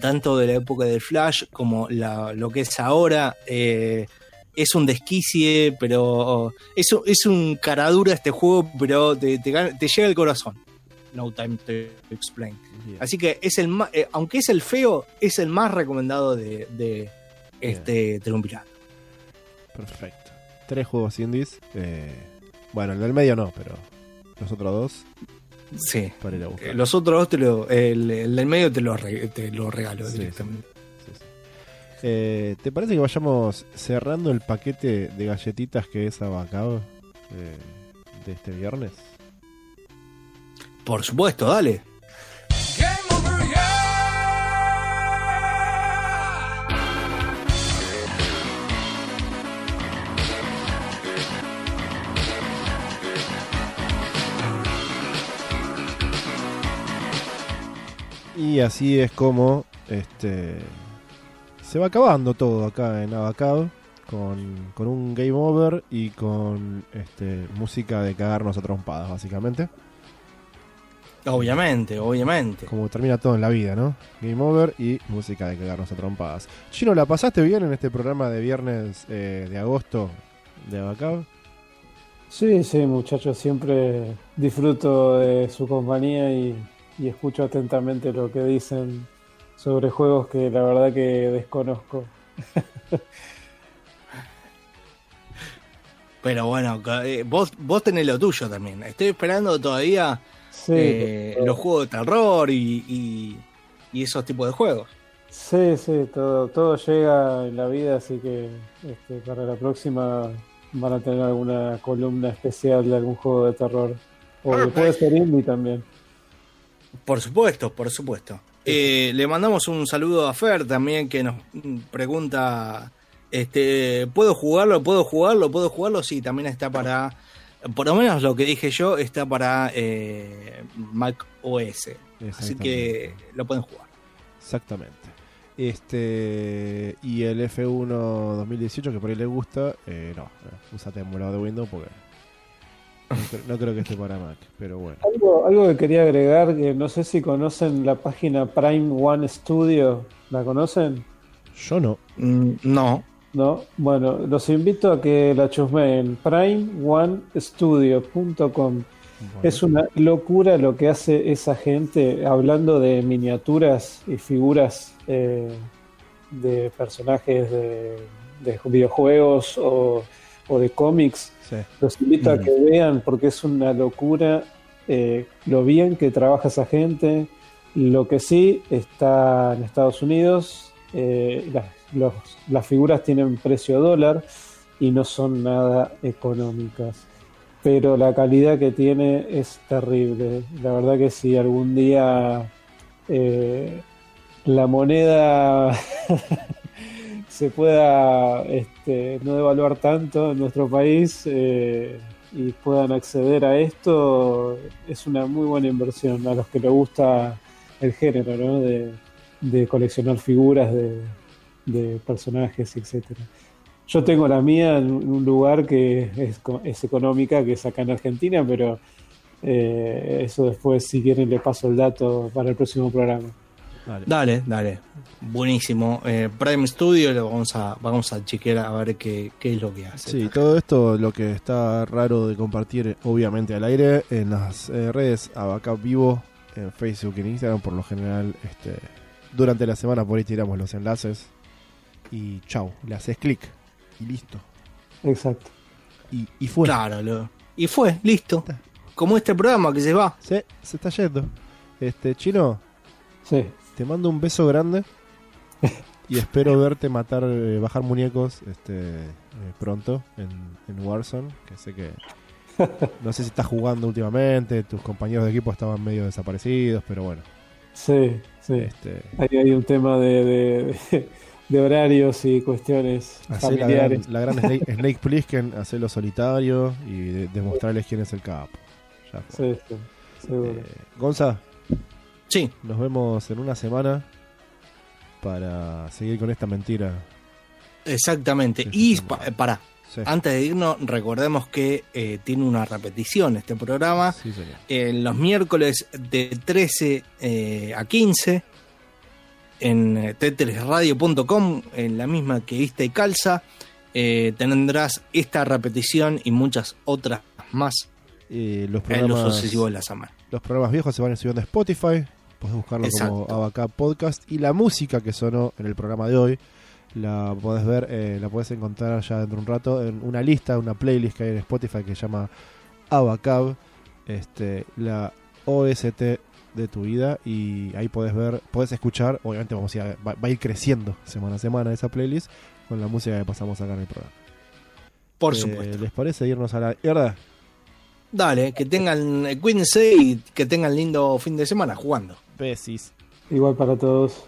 tanto de la época del Flash como lo que es ahora. Es un desquicie, pero es, un- es un caradura este juego, pero te, te te llega al corazón. No Time to Explain. Así que es el ma- eh, aunque es el feo, es el más recomendado de, de este triunvirato. Perfecto. Tres juegos indies. eh, bueno, el del medio no, pero los otros dos. Sí. para ir a buscar. Los otros dos, te lo, el, el del medio te lo, te lo regalo Sí, directamente. Eh, ¿Te parece que vayamos cerrando el paquete de galletitas que es Abacab eh, de este viernes? Por supuesto, dale. Y así es como este se va acabando todo acá en Abacab con, con un game over y con este, música de cagarnos a trompadas, básicamente. Obviamente, obviamente. Como termina todo en la vida, ¿no? Game over y música de cagarnos a trompadas. Chino, ¿la pasaste bien en este programa de viernes eh, de agosto de Abacab? Sí, sí, muchachos, siempre disfruto de su compañía y, y escucho atentamente lo que dicen sobre juegos que la verdad que desconozco. Pero bueno, eh, vos, vos tenés lo tuyo también. Estoy esperando todavía Sí, eh, pero- los juegos de terror y, y, y esos tipos de juegos. sí, sí, todo, todo llega en la vida, así que este, para la próxima van a tener alguna columna especial de algún juego de terror. O que puede ser indie también. Por supuesto, por supuesto. Eh, le mandamos un saludo a Fer también que nos pregunta, este, ¿puedo jugarlo? ¿Puedo jugarlo? ¿Puedo jugarlo? Sí, también está para, por lo menos lo que dije yo, está para eh, Mac OS. Así que lo pueden jugar. Exactamente. Este y el F1 2018 que por ahí le gusta, eh, no, eh, usate emulador de Windows porque no, cre- no creo que esté para Mac, pero bueno. Algo, algo que quería agregar, que no sé si conocen la página Prime One Studio, ¿la conocen? Yo no. Mm, no, ¿No? Bueno, los invito a que la chusmeen. primeonestudio.com Bueno, Es una locura lo que hace esa gente hablando de miniaturas y figuras eh, de personajes de, de videojuegos o, o de cómics. Sí. Los invito a Mm. que vean porque es una locura eh, lo bien que trabaja esa gente. Lo que sí está en Estados Unidos, eh, las, los- las figuras tienen precio dólar y no son nada económicas. Pero la calidad que tiene es terrible. La verdad que si algún día eh, la moneda <laughs> se pueda este, no devaluar tanto en nuestro país eh, y puedan acceder a esto, es una muy buena inversión a los que les gusta el género ¿no? de, coleccionar figuras de, de personajes, etcétera. Yo tengo la mía en un lugar que es, es económica, que es acá en Argentina, pero eh, eso después, si quieren, le paso el dato para el próximo programa. Dale. dale, dale. Buenísimo. Eh, Prime Studio lo vamos a, vamos a chequear a ver qué, qué es lo que hace. Sí, todo esto lo que está raro de compartir, obviamente al aire, en las eh, redes Abacab Vivo, en Facebook y en Instagram, por lo general, este, durante la semana por ahí tiramos los enlaces. Y chau, le haces clic y listo. Exacto. Y, y fue. Claro, lo- y fue, listo. Como este programa que se va. Sí, se está yendo. Este, chino, Sí. Te mando un beso grande. <laughs> Y espero verte matar, eh, bajar muñecos este, eh, pronto en, en Warzone. Que sé que. <laughs> No sé si estás jugando últimamente, tus compañeros de equipo estaban medio desaparecidos, pero bueno. Sí, sí. Este, Ahí hay un tema de, de, de- de horarios y cuestiones hacé la gran, familiares. la gran Snake, <laughs> Snake Plissken, hacerlo solitario y de- demostrarles quién es el capo. Ya. Sí, sí, seguro. Eh, Gonza, Sí, nos vemos en una semana para seguir con esta mentira. exactamente. Sí, Y sí, pa- sí. pará, Sí, antes de irnos, recordemos que eh, tiene una repetición este programa. sí, señor. en los miércoles de 13 eh, a 15 en eh, tetrisradio.com, en la misma que viste y calza, eh, tendrás esta repetición y muchas otras más Eh, los, en los programas, sucesivos de la semana. los programas viejos se van subiendo a Spotify podés buscarlo como Abacá Podcast. Y la música que sonó en el programa de hoy, la podés ver, eh, la podés encontrar ya dentro de un rato en una lista, una playlist que hay en Spotify que se llama Abacab, este, la OST de tu vida y ahí podés ver, podés escuchar, obviamente vamos a ir, va, a ir creciendo semana a semana esa playlist con la música que pasamos acá en el programa. Por eh, supuesto. ¿Les parece irnos a la izquierda? Dale, que tengan eh, cuídense y que tengan lindo fin de semana jugando. Besis. Igual para todos.